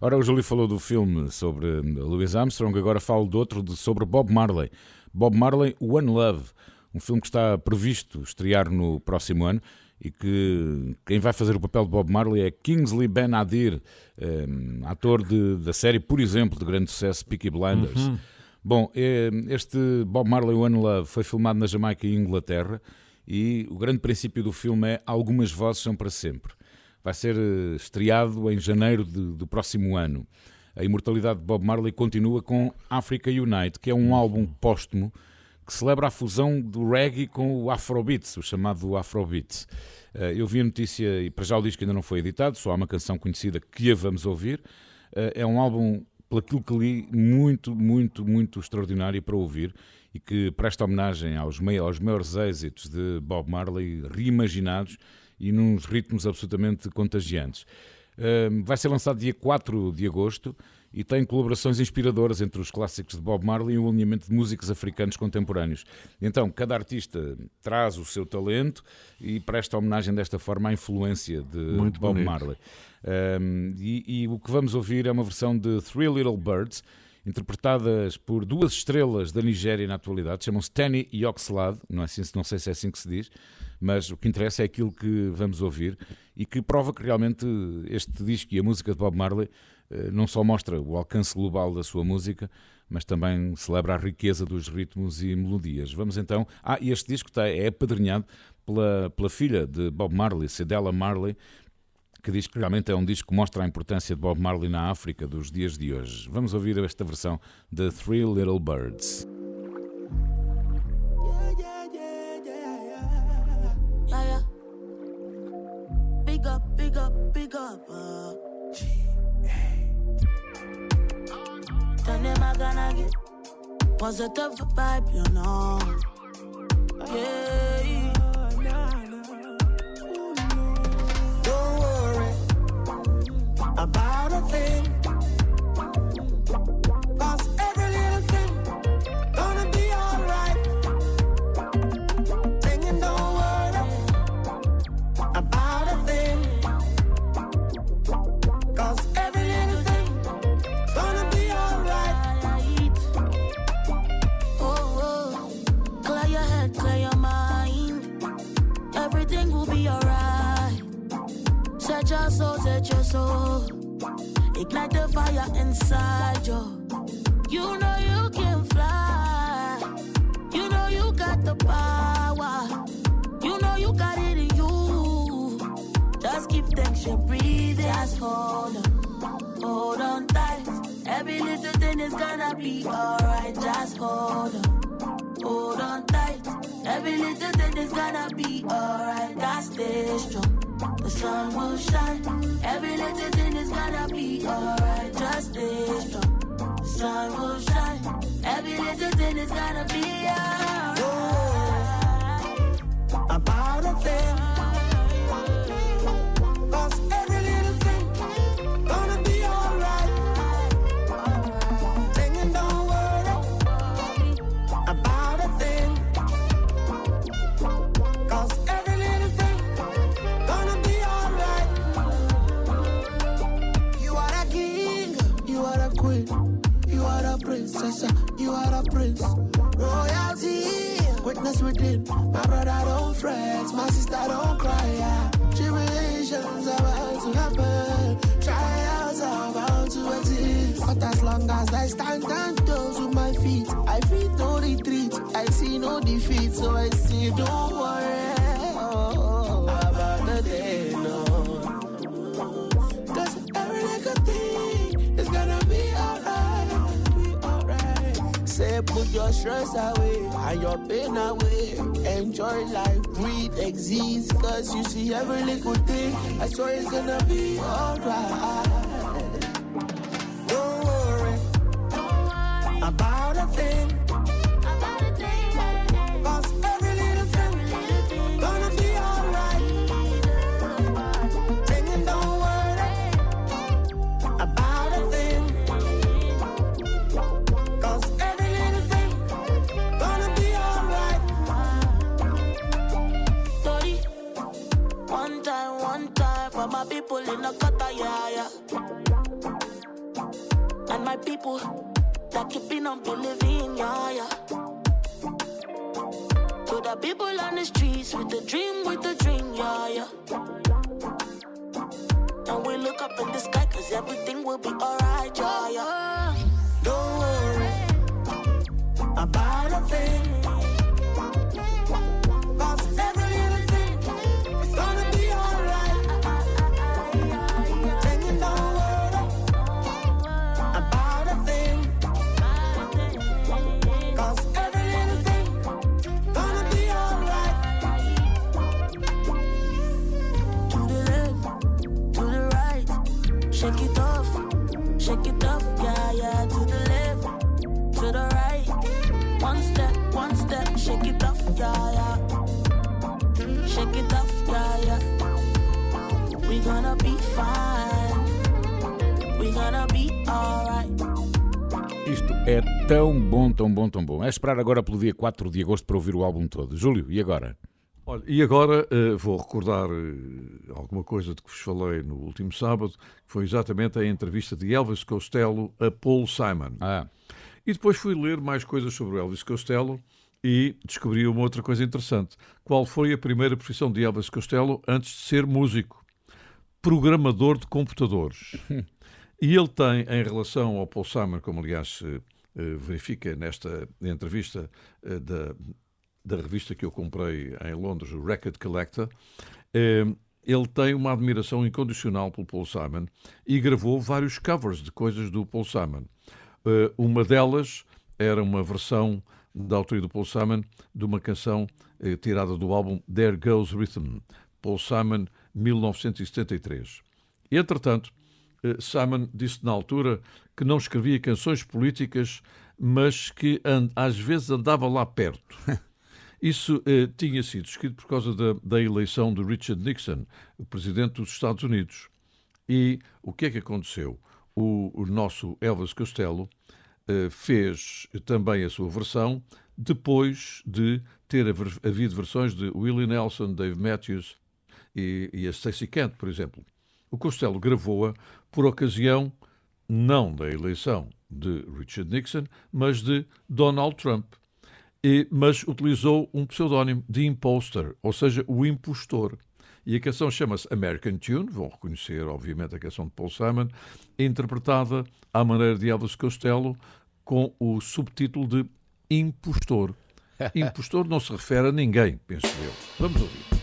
Ora, o Júlio falou do filme sobre eh, Louis Armstrong, agora falo de outro de- sobre Bob Marley. Bob Marley, One Love, um filme que está previsto estrear no próximo ano e que quem vai fazer o papel de Bob Marley é Kingsley Ben-Adir, eh, ator de- da série, por exemplo, de grande sucesso Peaky Blinders. Uhum. Bom, eh, este Bob Marley One Love foi filmado na Jamaica e Inglaterra e o grande princípio do filme é algumas vozes são para sempre. Vai ser eh, estreado em janeiro de- do próximo ano. A imortalidade de Bob Marley continua com Africa Unite, que é um álbum póstumo que celebra a fusão do reggae com o Afrobeats, o chamado Afrobeats. Eh, Eu vi a notícia, e para já o disco ainda não foi editado, só há uma canção conhecida que a vamos ouvir. Eh, É um álbum, pelo que li, muito, muito, muito extraordinário para ouvir e que presta homenagem aos, aos maiores êxitos de Bob Marley, reimaginados e nos ritmos absolutamente contagiantes. Vai ser lançado dia 4 de agosto e tem colaborações inspiradoras entre os clássicos de Bob Marley e um alinhamento de músicos africanos contemporâneos. Então, cada artista traz o seu talento e presta homenagem desta forma à influência de Muito Bob bonito. Marley. Um, e, e o que vamos ouvir é uma versão de Three Little Birds, interpretadas por duas estrelas da Nigéria na atualidade, chamam-se Tenny e Oxlade, não, é assim, não sei se é assim que se diz, mas o que interessa é aquilo que vamos ouvir e que prova que realmente este disco e a música de Bob Marley eh, não só mostra o alcance global da sua música, mas também celebra a riqueza dos ritmos e melodias. Vamos então. Ah, este disco está, é apadrinhado pela, pela filha de Bob Marley, Cedella Marley, que diz que realmente é um disco que mostra a importância de Bob Marley na África dos dias de hoje. Vamos ouvir esta versão de Three Little Birds. Yeah, yeah. Big up, big up, big up. Turn them I gonna get positive vibe, you know. Yeah. About a thing. Cause every little thing gonna be alright. Singing, don't worry about a thing. Cause every little thing gonna be alright. Oh, oh. Clear your head, clear your mind. Everything will be alright. Set your soul, set your soul. Ignite the fire inside you. You know you can fly. You know you got the power. You know you got it in you. Just keep thanks you're breathing. Just hold on, hold on tight. Every little thing is gonna be alright. Just hold on, hold on tight. Every little thing is gonna be alright. God stay strong. The sun will shine. Every little thing is gonna be alright. Just stay strong. The sun will shine. Every little thing is gonna be alright. About a thing. You are a prince. Royalty, witness within. My brother don't fret, my sister don't cry. Yeah. Tribulations are about to happen, trials are about to exist. But as long as I stand ten toes with my feet, I feel no retreat, I see no defeat. So I say, don't worry put your stress away and your pain away. Enjoy life, breathe, exist. Cause you see every little thing. I swear it's gonna be alright. Don't worry about a thing. In the gutter, yeah, yeah. And my people that keeping on believing, yeah, yeah. To the people on the streets with the dream, with the dream, yeah, yeah. And we look up in the sky, cause everything will be alright, yeah, yeah. Don't worry about a thing. Shake it off, yeah, yeah. We gonna be fine, we gonna be alright. Isto é tão bom, tão bom, tão bom. É esperar agora pelo dia 4 de agosto para ouvir o álbum todo. Júlio, e agora? Olha, e agora eh, vou recordar eh, alguma coisa de que vos falei no último sábado, que foi exatamente a entrevista de Elvis Costello a Paul Simon. Ah. E depois fui ler mais coisas sobre o Elvis Costello e descobri uma outra coisa interessante. Qual foi a primeira profissão de Elvis Costello antes de ser músico? Programador de computadores. E ele tem, em relação ao Paul Simon, como aliás eh, eh, verifica nesta entrevista eh, da, da revista que eu comprei em Londres, o Record Collector, eh, ele tem uma admiração incondicional pelo Paul Simon e gravou vários covers de coisas do Paul Simon. Uma delas era uma versão da autoria do Paul Simon de uma canção eh, tirada do álbum There Goes Rhythm, Paul Simon, 1973. Entretanto, eh, Simon disse na altura que não escrevia canções políticas, mas que às vezes andava lá perto. (laughs) Isso eh, tinha sido escrito por causa da, da eleição de Richard Nixon, o presidente dos Estados Unidos. E o que é que aconteceu? O, o nosso Elvis Costello fez também a sua versão depois de ter havido versões de Willie Nelson, Dave Matthews e, e a Stacey Kent, por exemplo. O Costello gravou-a por ocasião não da eleição de Richard Nixon, mas de Donald Trump. E- mas utilizou um pseudónimo de imposter, ou seja, o impostor. E a canção chama-se American Tune, vão reconhecer, obviamente, a canção de Paul Simon, interpretada à maneira de Elvis Costello, com o subtítulo de Impostor. (laughs) Impostor não se refere a ninguém, penso eu. Vamos ouvir.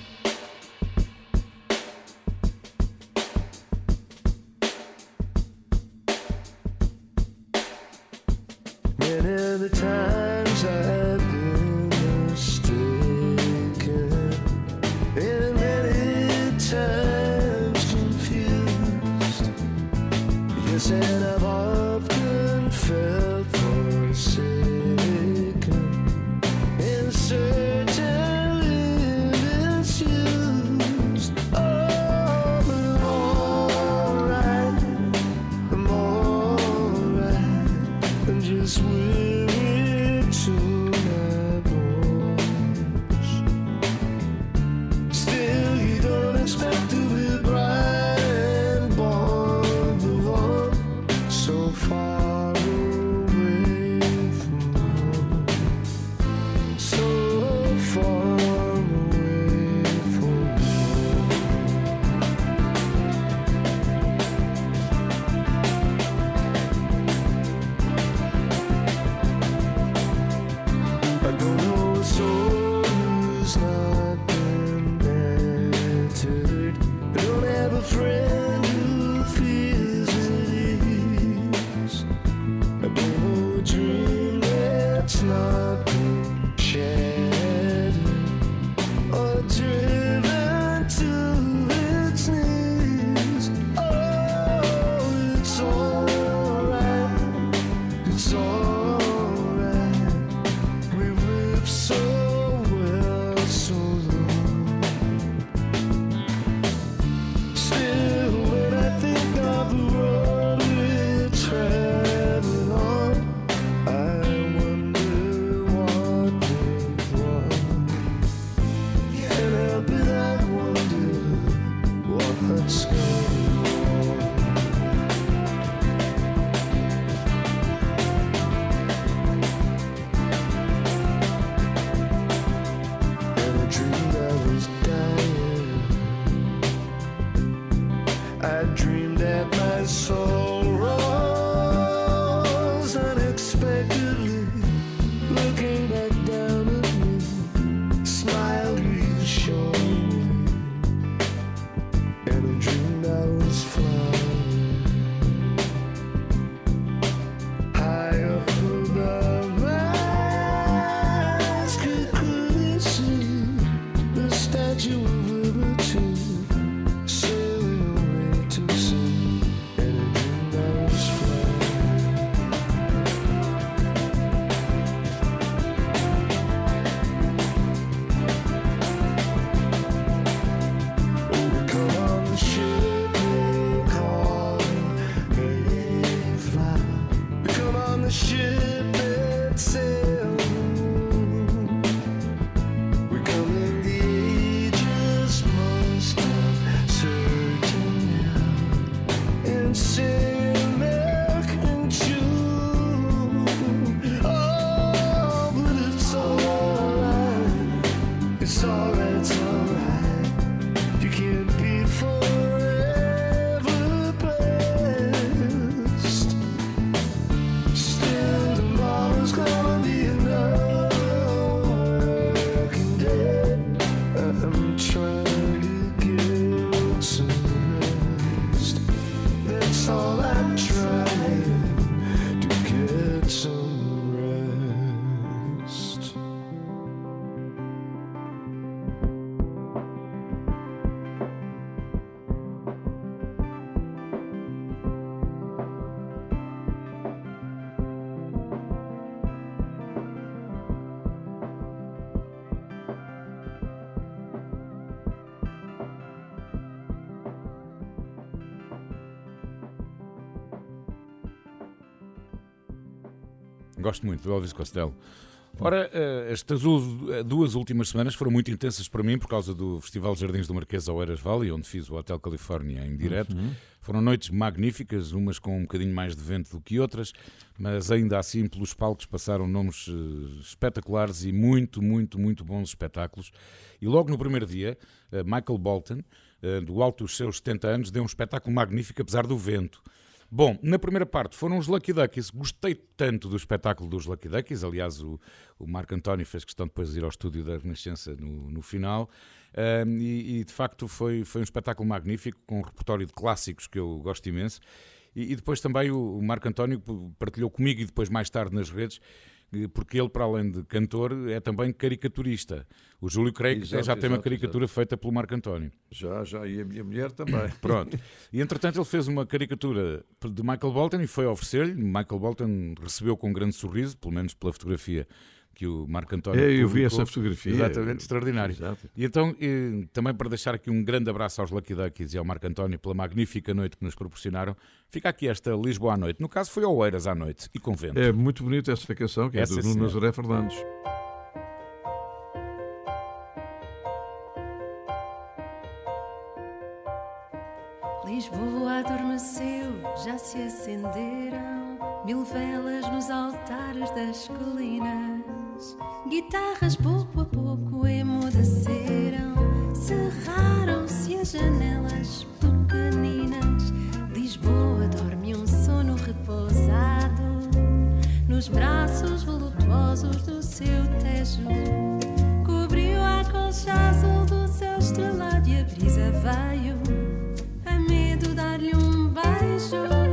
Gosto muito do Elvis Costello. Ora, eh, estas eh, duas últimas semanas foram muito intensas para mim por causa do Festival Jardins do Marquês ao Eras Valley, onde fiz o Hotel Califórnia em direto. Uhum. Foram noites magníficas, umas com um bocadinho mais de vento do que outras, mas ainda assim pelos palcos passaram nomes eh, espetaculares e muito, muito, muito bons espetáculos. E logo no primeiro dia, Michael Bolton, do alto dos seus 70 anos, deu um espetáculo magnífico apesar do vento. Bom, na primeira parte foram os Lucky Duckies. Gostei tanto do espetáculo dos Lucky Duckies. Aliás, o, o Marco António fez questão depois de ir ao estúdio da Renascença no, no final. Ahm, e, e, de facto foi, foi um espetáculo magnífico, com um repertório de clássicos que eu gosto imenso. E, e depois também o, o Marco António partilhou comigo e depois mais tarde nas redes, porque ele, para além de cantor, é também caricaturista. O Júlio Exato, já tem uma exato, caricatura feita pelo Marco António. Já, já, e a minha mulher também. (coughs) Pronto. E entretanto ele fez uma caricatura de Michael Bolton e foi oferecer-lhe. Michael Bolton recebeu com um grande sorriso, pelo menos pela fotografia que o Marco António É, eu vi publicou. essa fotografia. Exatamente, extraordinário. Exato. E então, eh, também para deixar aqui um grande abraço aos Lucky Duckies e ao Marco António pela magnífica noite que nos proporcionaram, fica aqui esta Lisboa à noite. No caso foi Oeiras à noite e com vento. É muito bonita essa canção, que é Essa do Nuno. Nazaré Fernandes. Lisboa adormeceu, já se acenderam mil velas nos altares das colinas. Guitarras pouco a pouco emudeceram, cerraram-se as janelas pequeninas. Lisboa dorme um sono repousado nos braços voluptuosos do seu tejo. Cobriu a colcha azul do céu estrelado e a brisa veio a medo dar-lhe um beijo.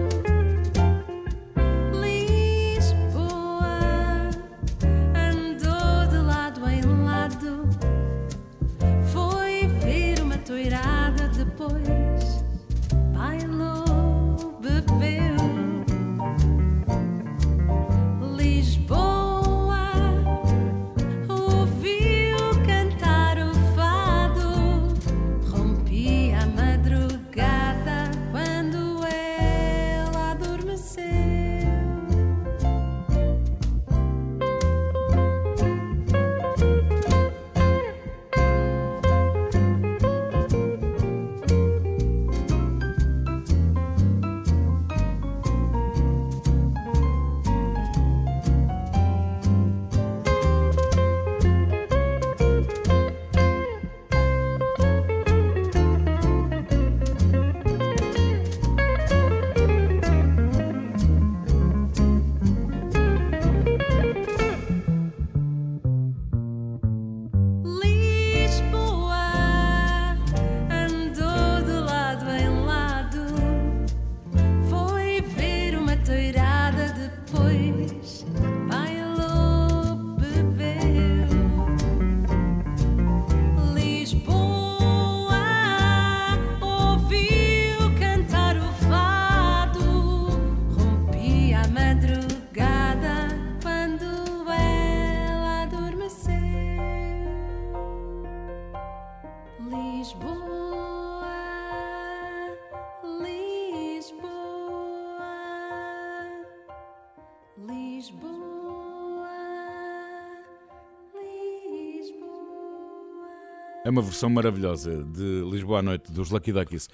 É uma versão maravilhosa de Lisboa à Noite dos Lucky Duckies.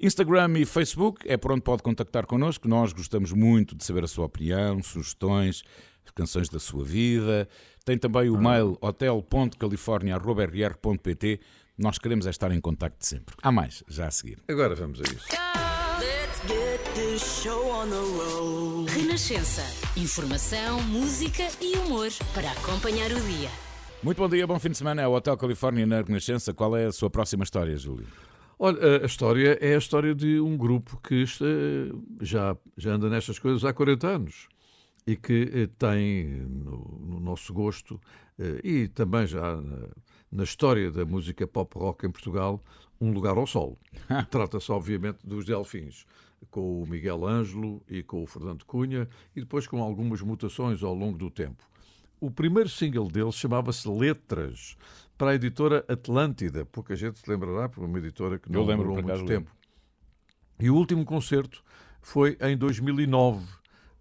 Instagram e Facebook é por onde pode contactar connosco. Nós gostamos muito de saber a sua opinião, sugestões, canções da sua vida. Tem também o mail hotel.california.rr.pt. Nós queremos é estar em contacto sempre. Há mais, já a seguir. Agora vamos a isso. Let's get this show on the road. Renascença. Informação, música e humor para acompanhar o dia. Muito bom dia, bom fim de semana. É o Hotel Califórnia na Renascença. Qual é a sua próxima história, Júlio? Olha, a história é a história de um grupo que já, já anda nestas coisas há 40 anos e que eh, tem no, no nosso gosto eh, e também já na, na história da música pop rock em Portugal um lugar ao sol. Trata-se, obviamente, dos Delfins, com o Miguel Ângelo e com o Fernando Cunha e depois com algumas mutações ao longo do tempo. O primeiro single deles chamava-se Letras, para a editora Atlântida. Pouca gente se lembrará, porque é uma editora que não Eu lembro, durou por muito tempo. E o último concerto foi em 2009,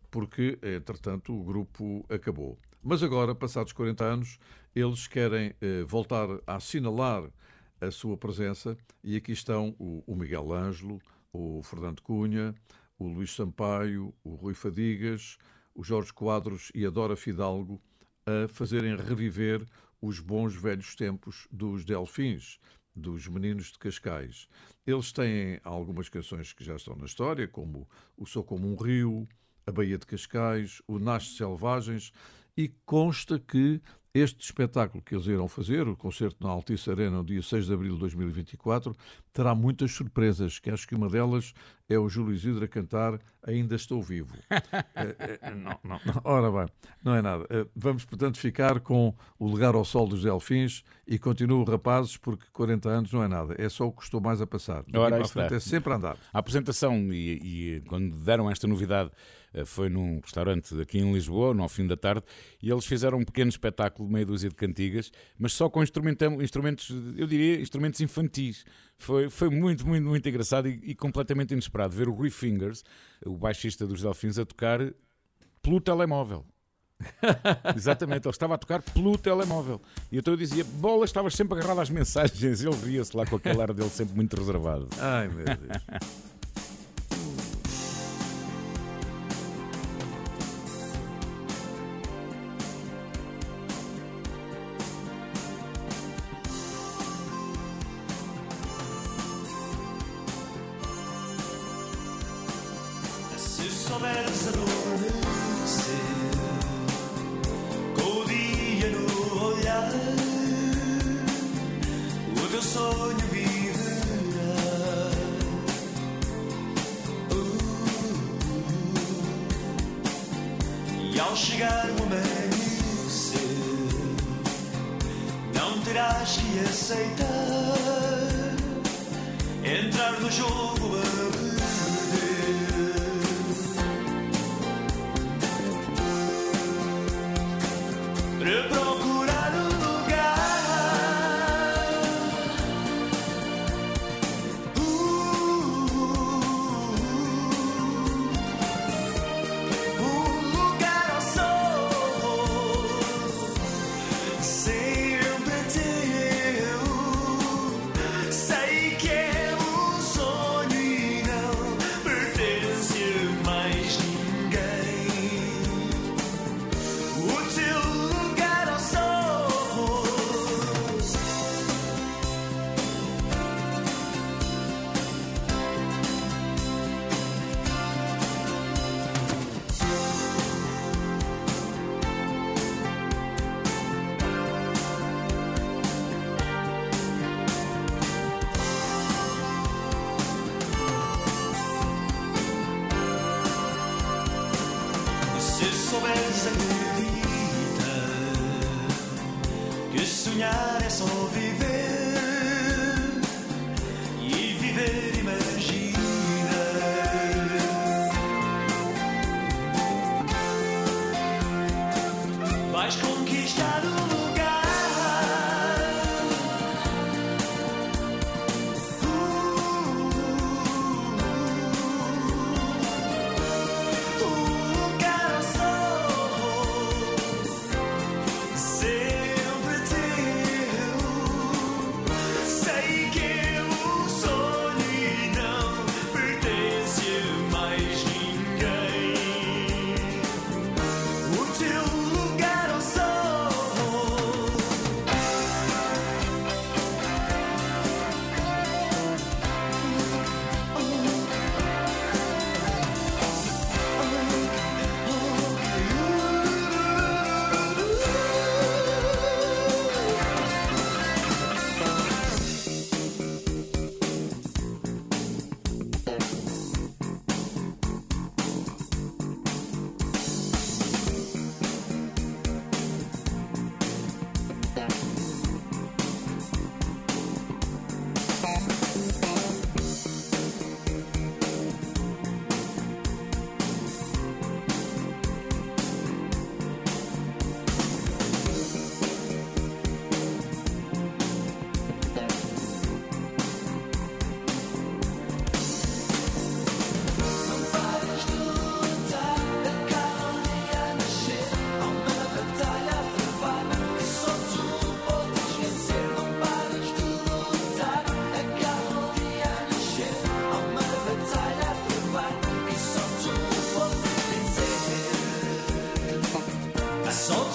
porque, entretanto, o grupo acabou. Mas agora, passados 40 anos, eles querem eh, voltar a assinalar a sua presença e aqui estão o, o Miguel Ângelo, o Fernando Cunha, o Luís Sampaio, o Rui Fadigas, o Jorge Quadros e a Dora Fidalgo a fazerem reviver os bons velhos tempos dos Delfins, dos Meninos de Cascais. Eles têm algumas canções que já estão na história, como O Sou Como um Rio, A Baía de Cascais, O Nasce Selvagens, e consta que este espetáculo que eles irão fazer, o concerto na Altice Arena, no dia 6 de abril de 2024, terá muitas surpresas, que acho que uma delas é o Júlio Isidro a cantar Ainda Estou Vivo. (laughs) Eh, eh, não, não, não. Ora bem, não é nada. Eh, Vamos, portanto, ficar com o Lugar ao Sol dos Delfins e continuo, rapazes, porque 40 anos não é nada. É só o que estou mais a passar. Ora, frente é sempre a andar. A apresentação, e, e quando deram esta novidade, foi num restaurante aqui em Lisboa, no fim da tarde, e eles fizeram um pequeno espetáculo de meia dúzia de cantigas, mas só com instrumentos, eu diria, instrumentos infantis. Foi, foi muito, muito, muito engraçado e, e completamente inesperado ver o Rui Fingers, o baixista dos Delfins, a tocar pelo telemóvel. (laughs) Exatamente, ele estava a tocar pelo telemóvel. E então eu dizia, bola, estavas sempre agarrado às mensagens. Ele ria-se lá com aquele ar dele sempre muito reservado. Ai, meu Deus. (laughs) aceitar. Entrar no jogo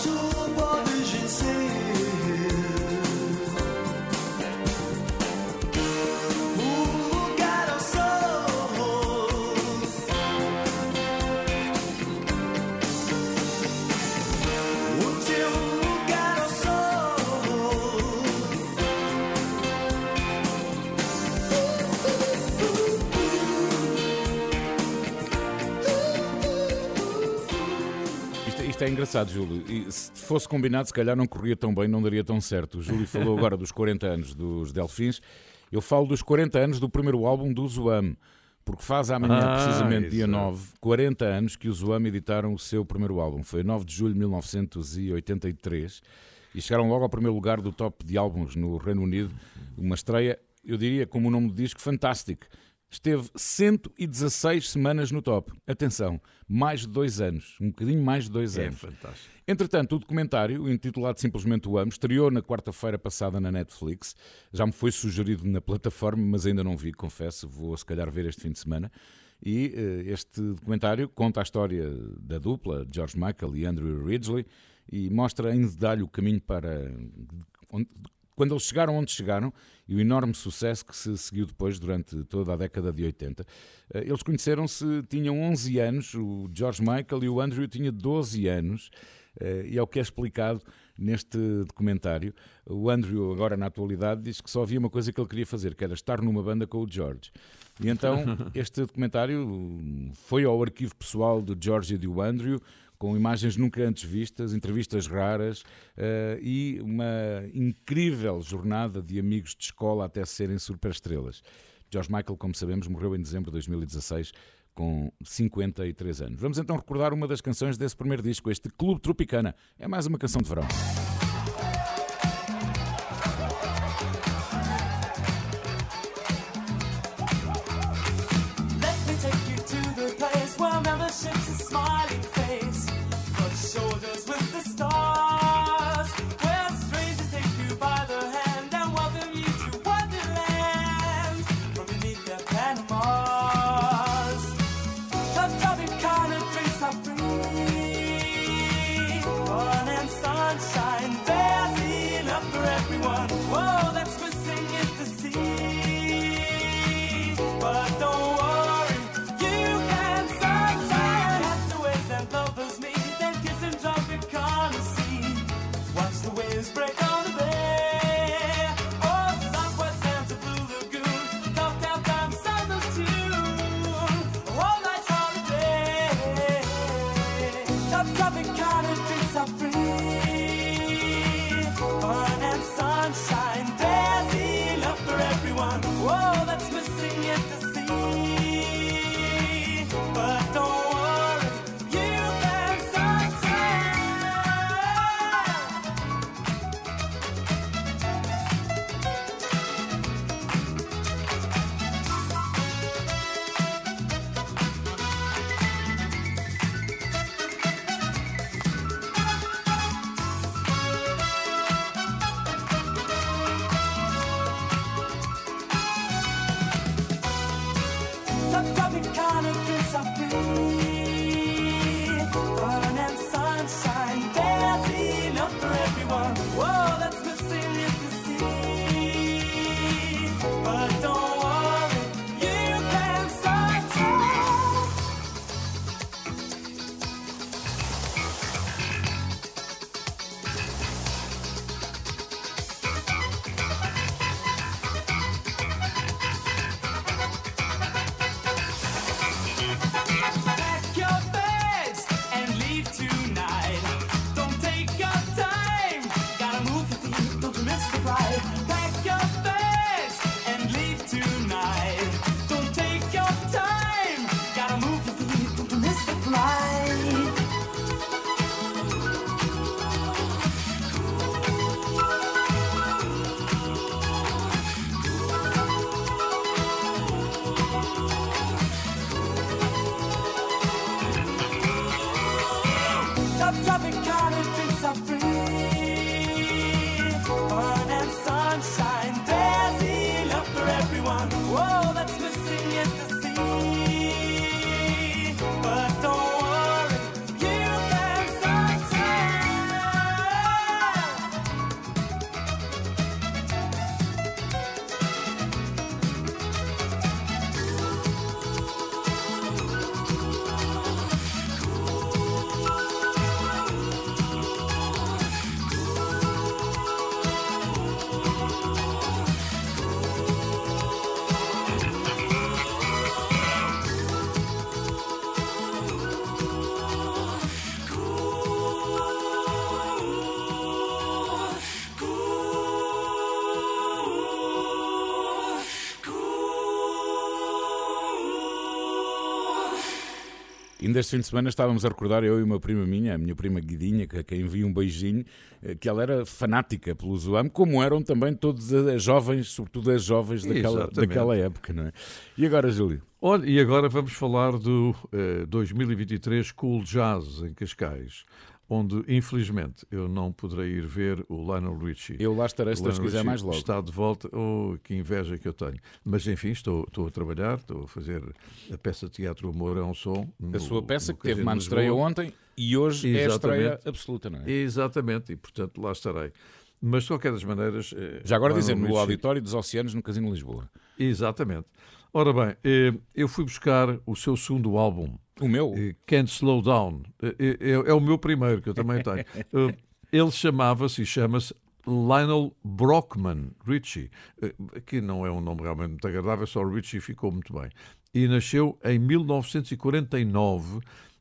to é engraçado, Júlio. E se fosse combinado, se calhar não corria tão bem, não daria tão certo. O Júlio falou (laughs) agora dos 40 anos dos Delfins. Eu falo dos 40 anos do primeiro álbum do Zoam. Porque faz amanhã, Ah, precisamente dia exato. 9, 40 anos que o Zoam editaram o seu primeiro álbum. Foi 9 de julho de 1983 e chegaram logo ao primeiro lugar do top de álbuns no Reino Unido. Uma estreia, eu diria, como o nome do disco, fantástico. Esteve 116 semanas no top. Atenção, mais de dois anos, um bocadinho mais de dois É anos. fantástico. Entretanto, o documentário, intitulado simplesmente O Amo, estreou na quarta-feira passada na Netflix. Já me foi sugerido na plataforma, mas ainda não vi, confesso. Vou se calhar ver este fim de semana. E eh, este documentário conta a história da dupla, George Michael e Andrew Ridgely, e mostra em detalhe o caminho para. onde- quando eles chegaram onde chegaram e o enorme sucesso que se seguiu depois durante toda a década de 80. Eh, Eles conheceram-se, tinham 11 anos, o George Michael e o Andrew tinha 12 anos, eh, e é o que é explicado neste documentário. O Andrew, agora na atualidade, diz que só havia uma coisa que ele queria fazer, que era estar numa banda com o George. E então (laughs) este documentário foi ao arquivo pessoal do George e do Andrew, com imagens nunca antes vistas, entrevistas raras eh, e uma incrível jornada de amigos de escola até serem superestrelas. George Michael, como sabemos, morreu em dezembro de 2016 com 53 anos. Vamos então recordar uma das canções desse primeiro disco, este Clube Tropicana. É mais uma canção de verão. side. Ainda este fim de semana estávamos a recordar, eu e uma prima minha, a minha prima Guidinha, que a quem envia um beijinho, eh, que ela era fanática pelo Zoam, como eram também todas as jovens, sobretudo as jovens daquela, Exatamente. daquela época, não é? E agora, Júlio? Olha, e agora vamos falar do eh, 2023 Cool Jazz em Cascais, onde infelizmente eu não poderei ir ver o Lionel Richie. Eu lá estarei se Deus quiser mais logo. Está de volta, oh, que inveja que eu tenho. Mas enfim, estou, estou a trabalhar, estou a fazer a peça de teatro Humor é um Som. A no- sua peça, que teve uma estreia ontem e hoje é a estreia Exatamente. absoluta, não é? Exatamente, e portanto lá estarei. Mas de qualquer das maneiras. eh, Já agora dizer, no Auditório dos Oceanos, no Casino Lisboa. Exatamente. Ora bem, eh, eu fui buscar o seu segundo álbum. O meu? Can't Slow Down. Eh, eh, É, é o meu primeiro, que eu também tenho. (laughs) Eh, Ele chamava-se e chama-se Lionel Brockman Richie, eh, que não é um nome realmente muito agradável, só Richie ficou muito bem. E nasceu em 1949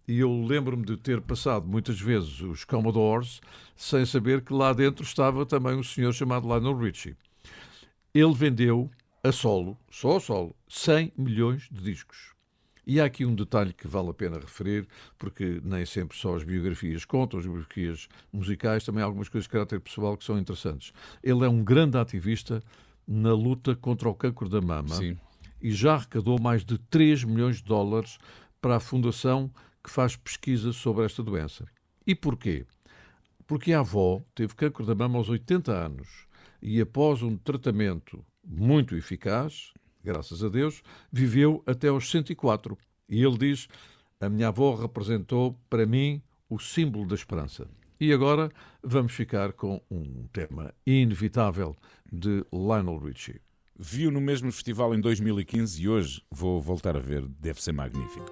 e eu lembro-me de ter passado muitas vezes os Commodores sem saber que lá dentro estava também um senhor chamado Lionel Richie. Ele vendeu a solo, só a solo, 100 milhões de discos. E há aqui um detalhe que vale a pena referir, porque nem sempre só as biografias contam, as biografias musicais, também há algumas coisas de caráter pessoal que são interessantes. Ele é um grande ativista na luta contra o cancro da mama Sim. e já arrecadou mais de 3 milhões de dólares para a fundação que faz pesquisa sobre esta doença. E porquê? Porque a avó teve cancro da mama aos 80 anos e, após um tratamento muito eficaz, graças a Deus, viveu até aos 104. E ele diz: A minha avó representou para mim o símbolo da esperança. E agora vamos ficar com um tema inevitável de Lionel Richie. Viu no mesmo festival em 2015 e hoje vou voltar a ver, deve ser magnífico.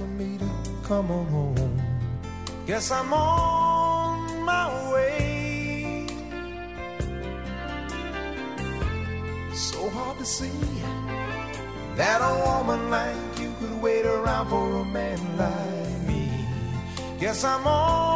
For me to come on home. Guess I'm on my way. So hard to see that a woman like you could wait around for a man like me. Guess I'm on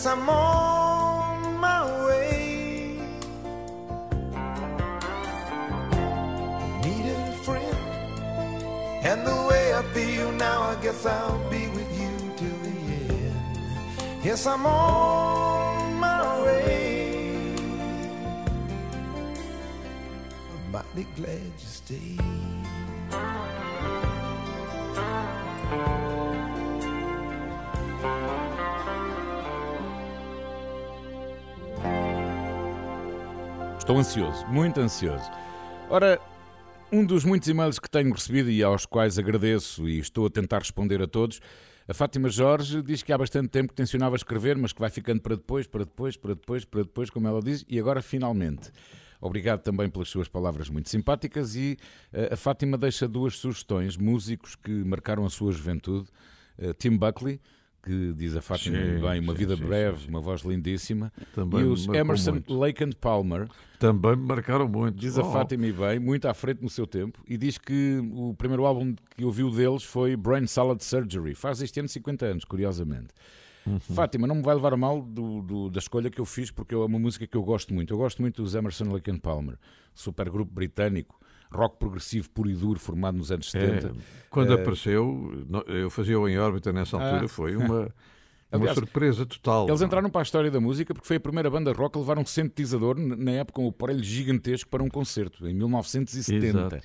Guess I'm on my way. Needed a friend. And the way I feel now, I guess I'll be with you till the end. Yes, I'm on my way. I'm mighty glad you stayed. Estou ansioso, muito ansioso. Ora, um dos muitos e-mails que tenho recebido e aos quais agradeço e estou a tentar responder a todos, a Fátima Jorge diz que há bastante tempo que tencionava escrever, mas que vai ficando para depois, para depois, para depois, para depois, como ela diz, e agora finalmente. Obrigado também pelas suas palavras muito simpáticas e uh, a Fátima deixa duas sugestões, músicos que marcaram a sua juventude. Uh, Tim Buckley, que diz a Fátima Sim, bem, uma sim, vida sim, breve, sim, uma voz lindíssima. Também e os Emerson, muito. Lake and Palmer. Também me marcaram muito. Diz a Oh. Fátima e bem, muito à frente no seu tempo, e diz que o primeiro álbum que ouviu deles foi Brain Salad Surgery. Faz este ano 50 anos, curiosamente. Uhum. Fátima, não me vai levar a mal do- do- da escolha que eu fiz, porque é uma música que eu gosto muito. Eu gosto muito dos Emerson Lake and Palmer, supergrupo britânico, rock progressivo puro e duro, formado nos anos 70. É, quando Eh, apareceu, eu fazia-o em órbita nessa altura, Ah. foi uma, (laughs) uma Aliás, surpresa total. Eles entraram para a história da música porque foi a primeira banda rock a levar um sintetizador, na época com o aparelho gigantesco para um concerto, em 1970. Exato.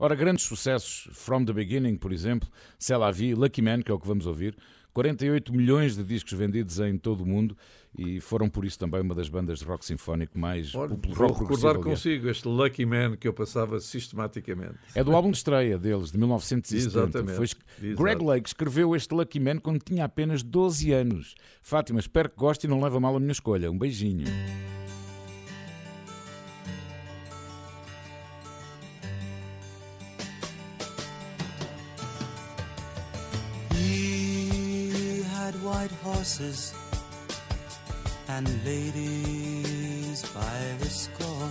Ora, grandes sucessos, From the Beginning, por exemplo, C'est la Vie, Lucky Man, que é o que vamos ouvir, 48 milhões de discos vendidos em todo o mundo e foram por isso também uma das bandas de rock sinfónico mais Olha, popul- vou recordar aliás. consigo este Lucky Man que eu passava sistematicamente. É do álbum de estreia deles, de 1970. Exatamente. Foi. Greg Lake escreveu este Lucky Man quando tinha apenas 12 anos. Fátima, espero que goste e não leve a mal a minha escolha. Um beijinho. He had white horses and ladies by the score,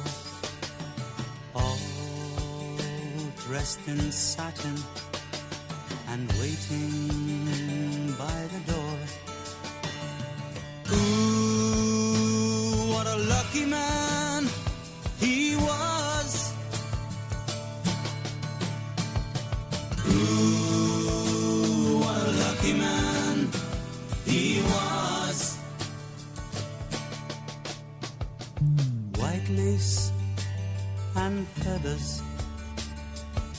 all dressed in satin and waiting by the door.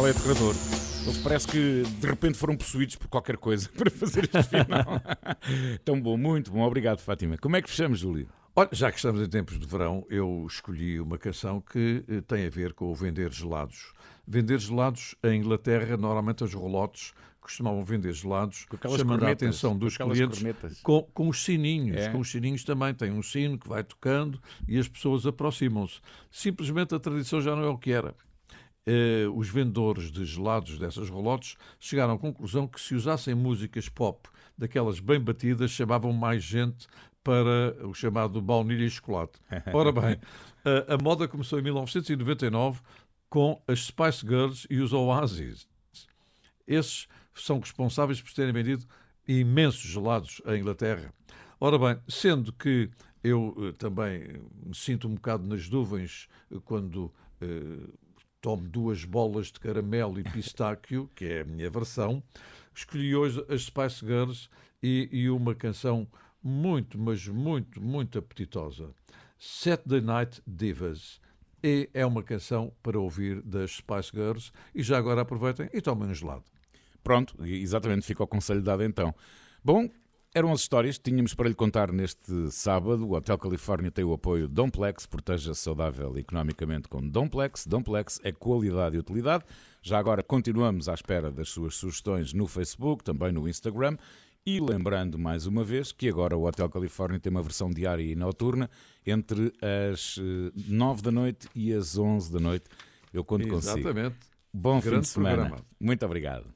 final é aterrador. Eles parece que de repente foram possuídos por qualquer coisa (laughs) para fazer este final. (laughs) Tão bom, muito bom. Obrigado, Fátima. Como é que fechamos, Júlio? Olha, já que estamos em tempos de verão, eu escolhi uma canção que eh, tem a ver com o vender gelados. Vender gelados em Inglaterra, normalmente os rolotes costumavam vender gelados, chamando a atenção dos clientes com, com os sininhos. É. Com os sininhos também. Tem um sino que vai tocando e as pessoas aproximam-se. Simplesmente a tradição já não é o que era. Eh, os vendedores de gelados dessas rolotes chegaram à conclusão que se usassem músicas pop daquelas bem batidas, chamavam mais gente para o chamado baunilha e chocolate. (laughs) Ora bem, a, a moda começou em 1999 com as Spice Girls e os Oasis. Esses são responsáveis por terem vendido imensos gelados à Inglaterra. Ora bem, sendo que eu eh, também me sinto um bocado nas nuvens eh, quando eh, tomo duas bolas de caramelo e pistáquio, que é a minha versão, escolhi hoje as Spice Girls e, e uma canção muito, mas muito, muito apetitosa. Saturday Night Divas. E é uma canção para ouvir das Spice Girls. E já agora aproveitem e tomem um gelado. Pronto, exatamente, fica o conselho dado então. Bom, eram as histórias que tínhamos para lhe contar neste sábado. O Hotel Califórnia tem o apoio Domplex, proteja-se saudável economicamente com Domplex. Domplex é qualidade e utilidade. Já agora continuamos à espera das suas sugestões no Facebook, também no Instagram. E lembrando mais uma vez que agora o Hotel Califórnia tem uma versão diária e noturna entre as eh, 9 da noite e as 11 da noite. Eu conto consigo. Exatamente. Bom fim Grande de semana. programa. Muito obrigado.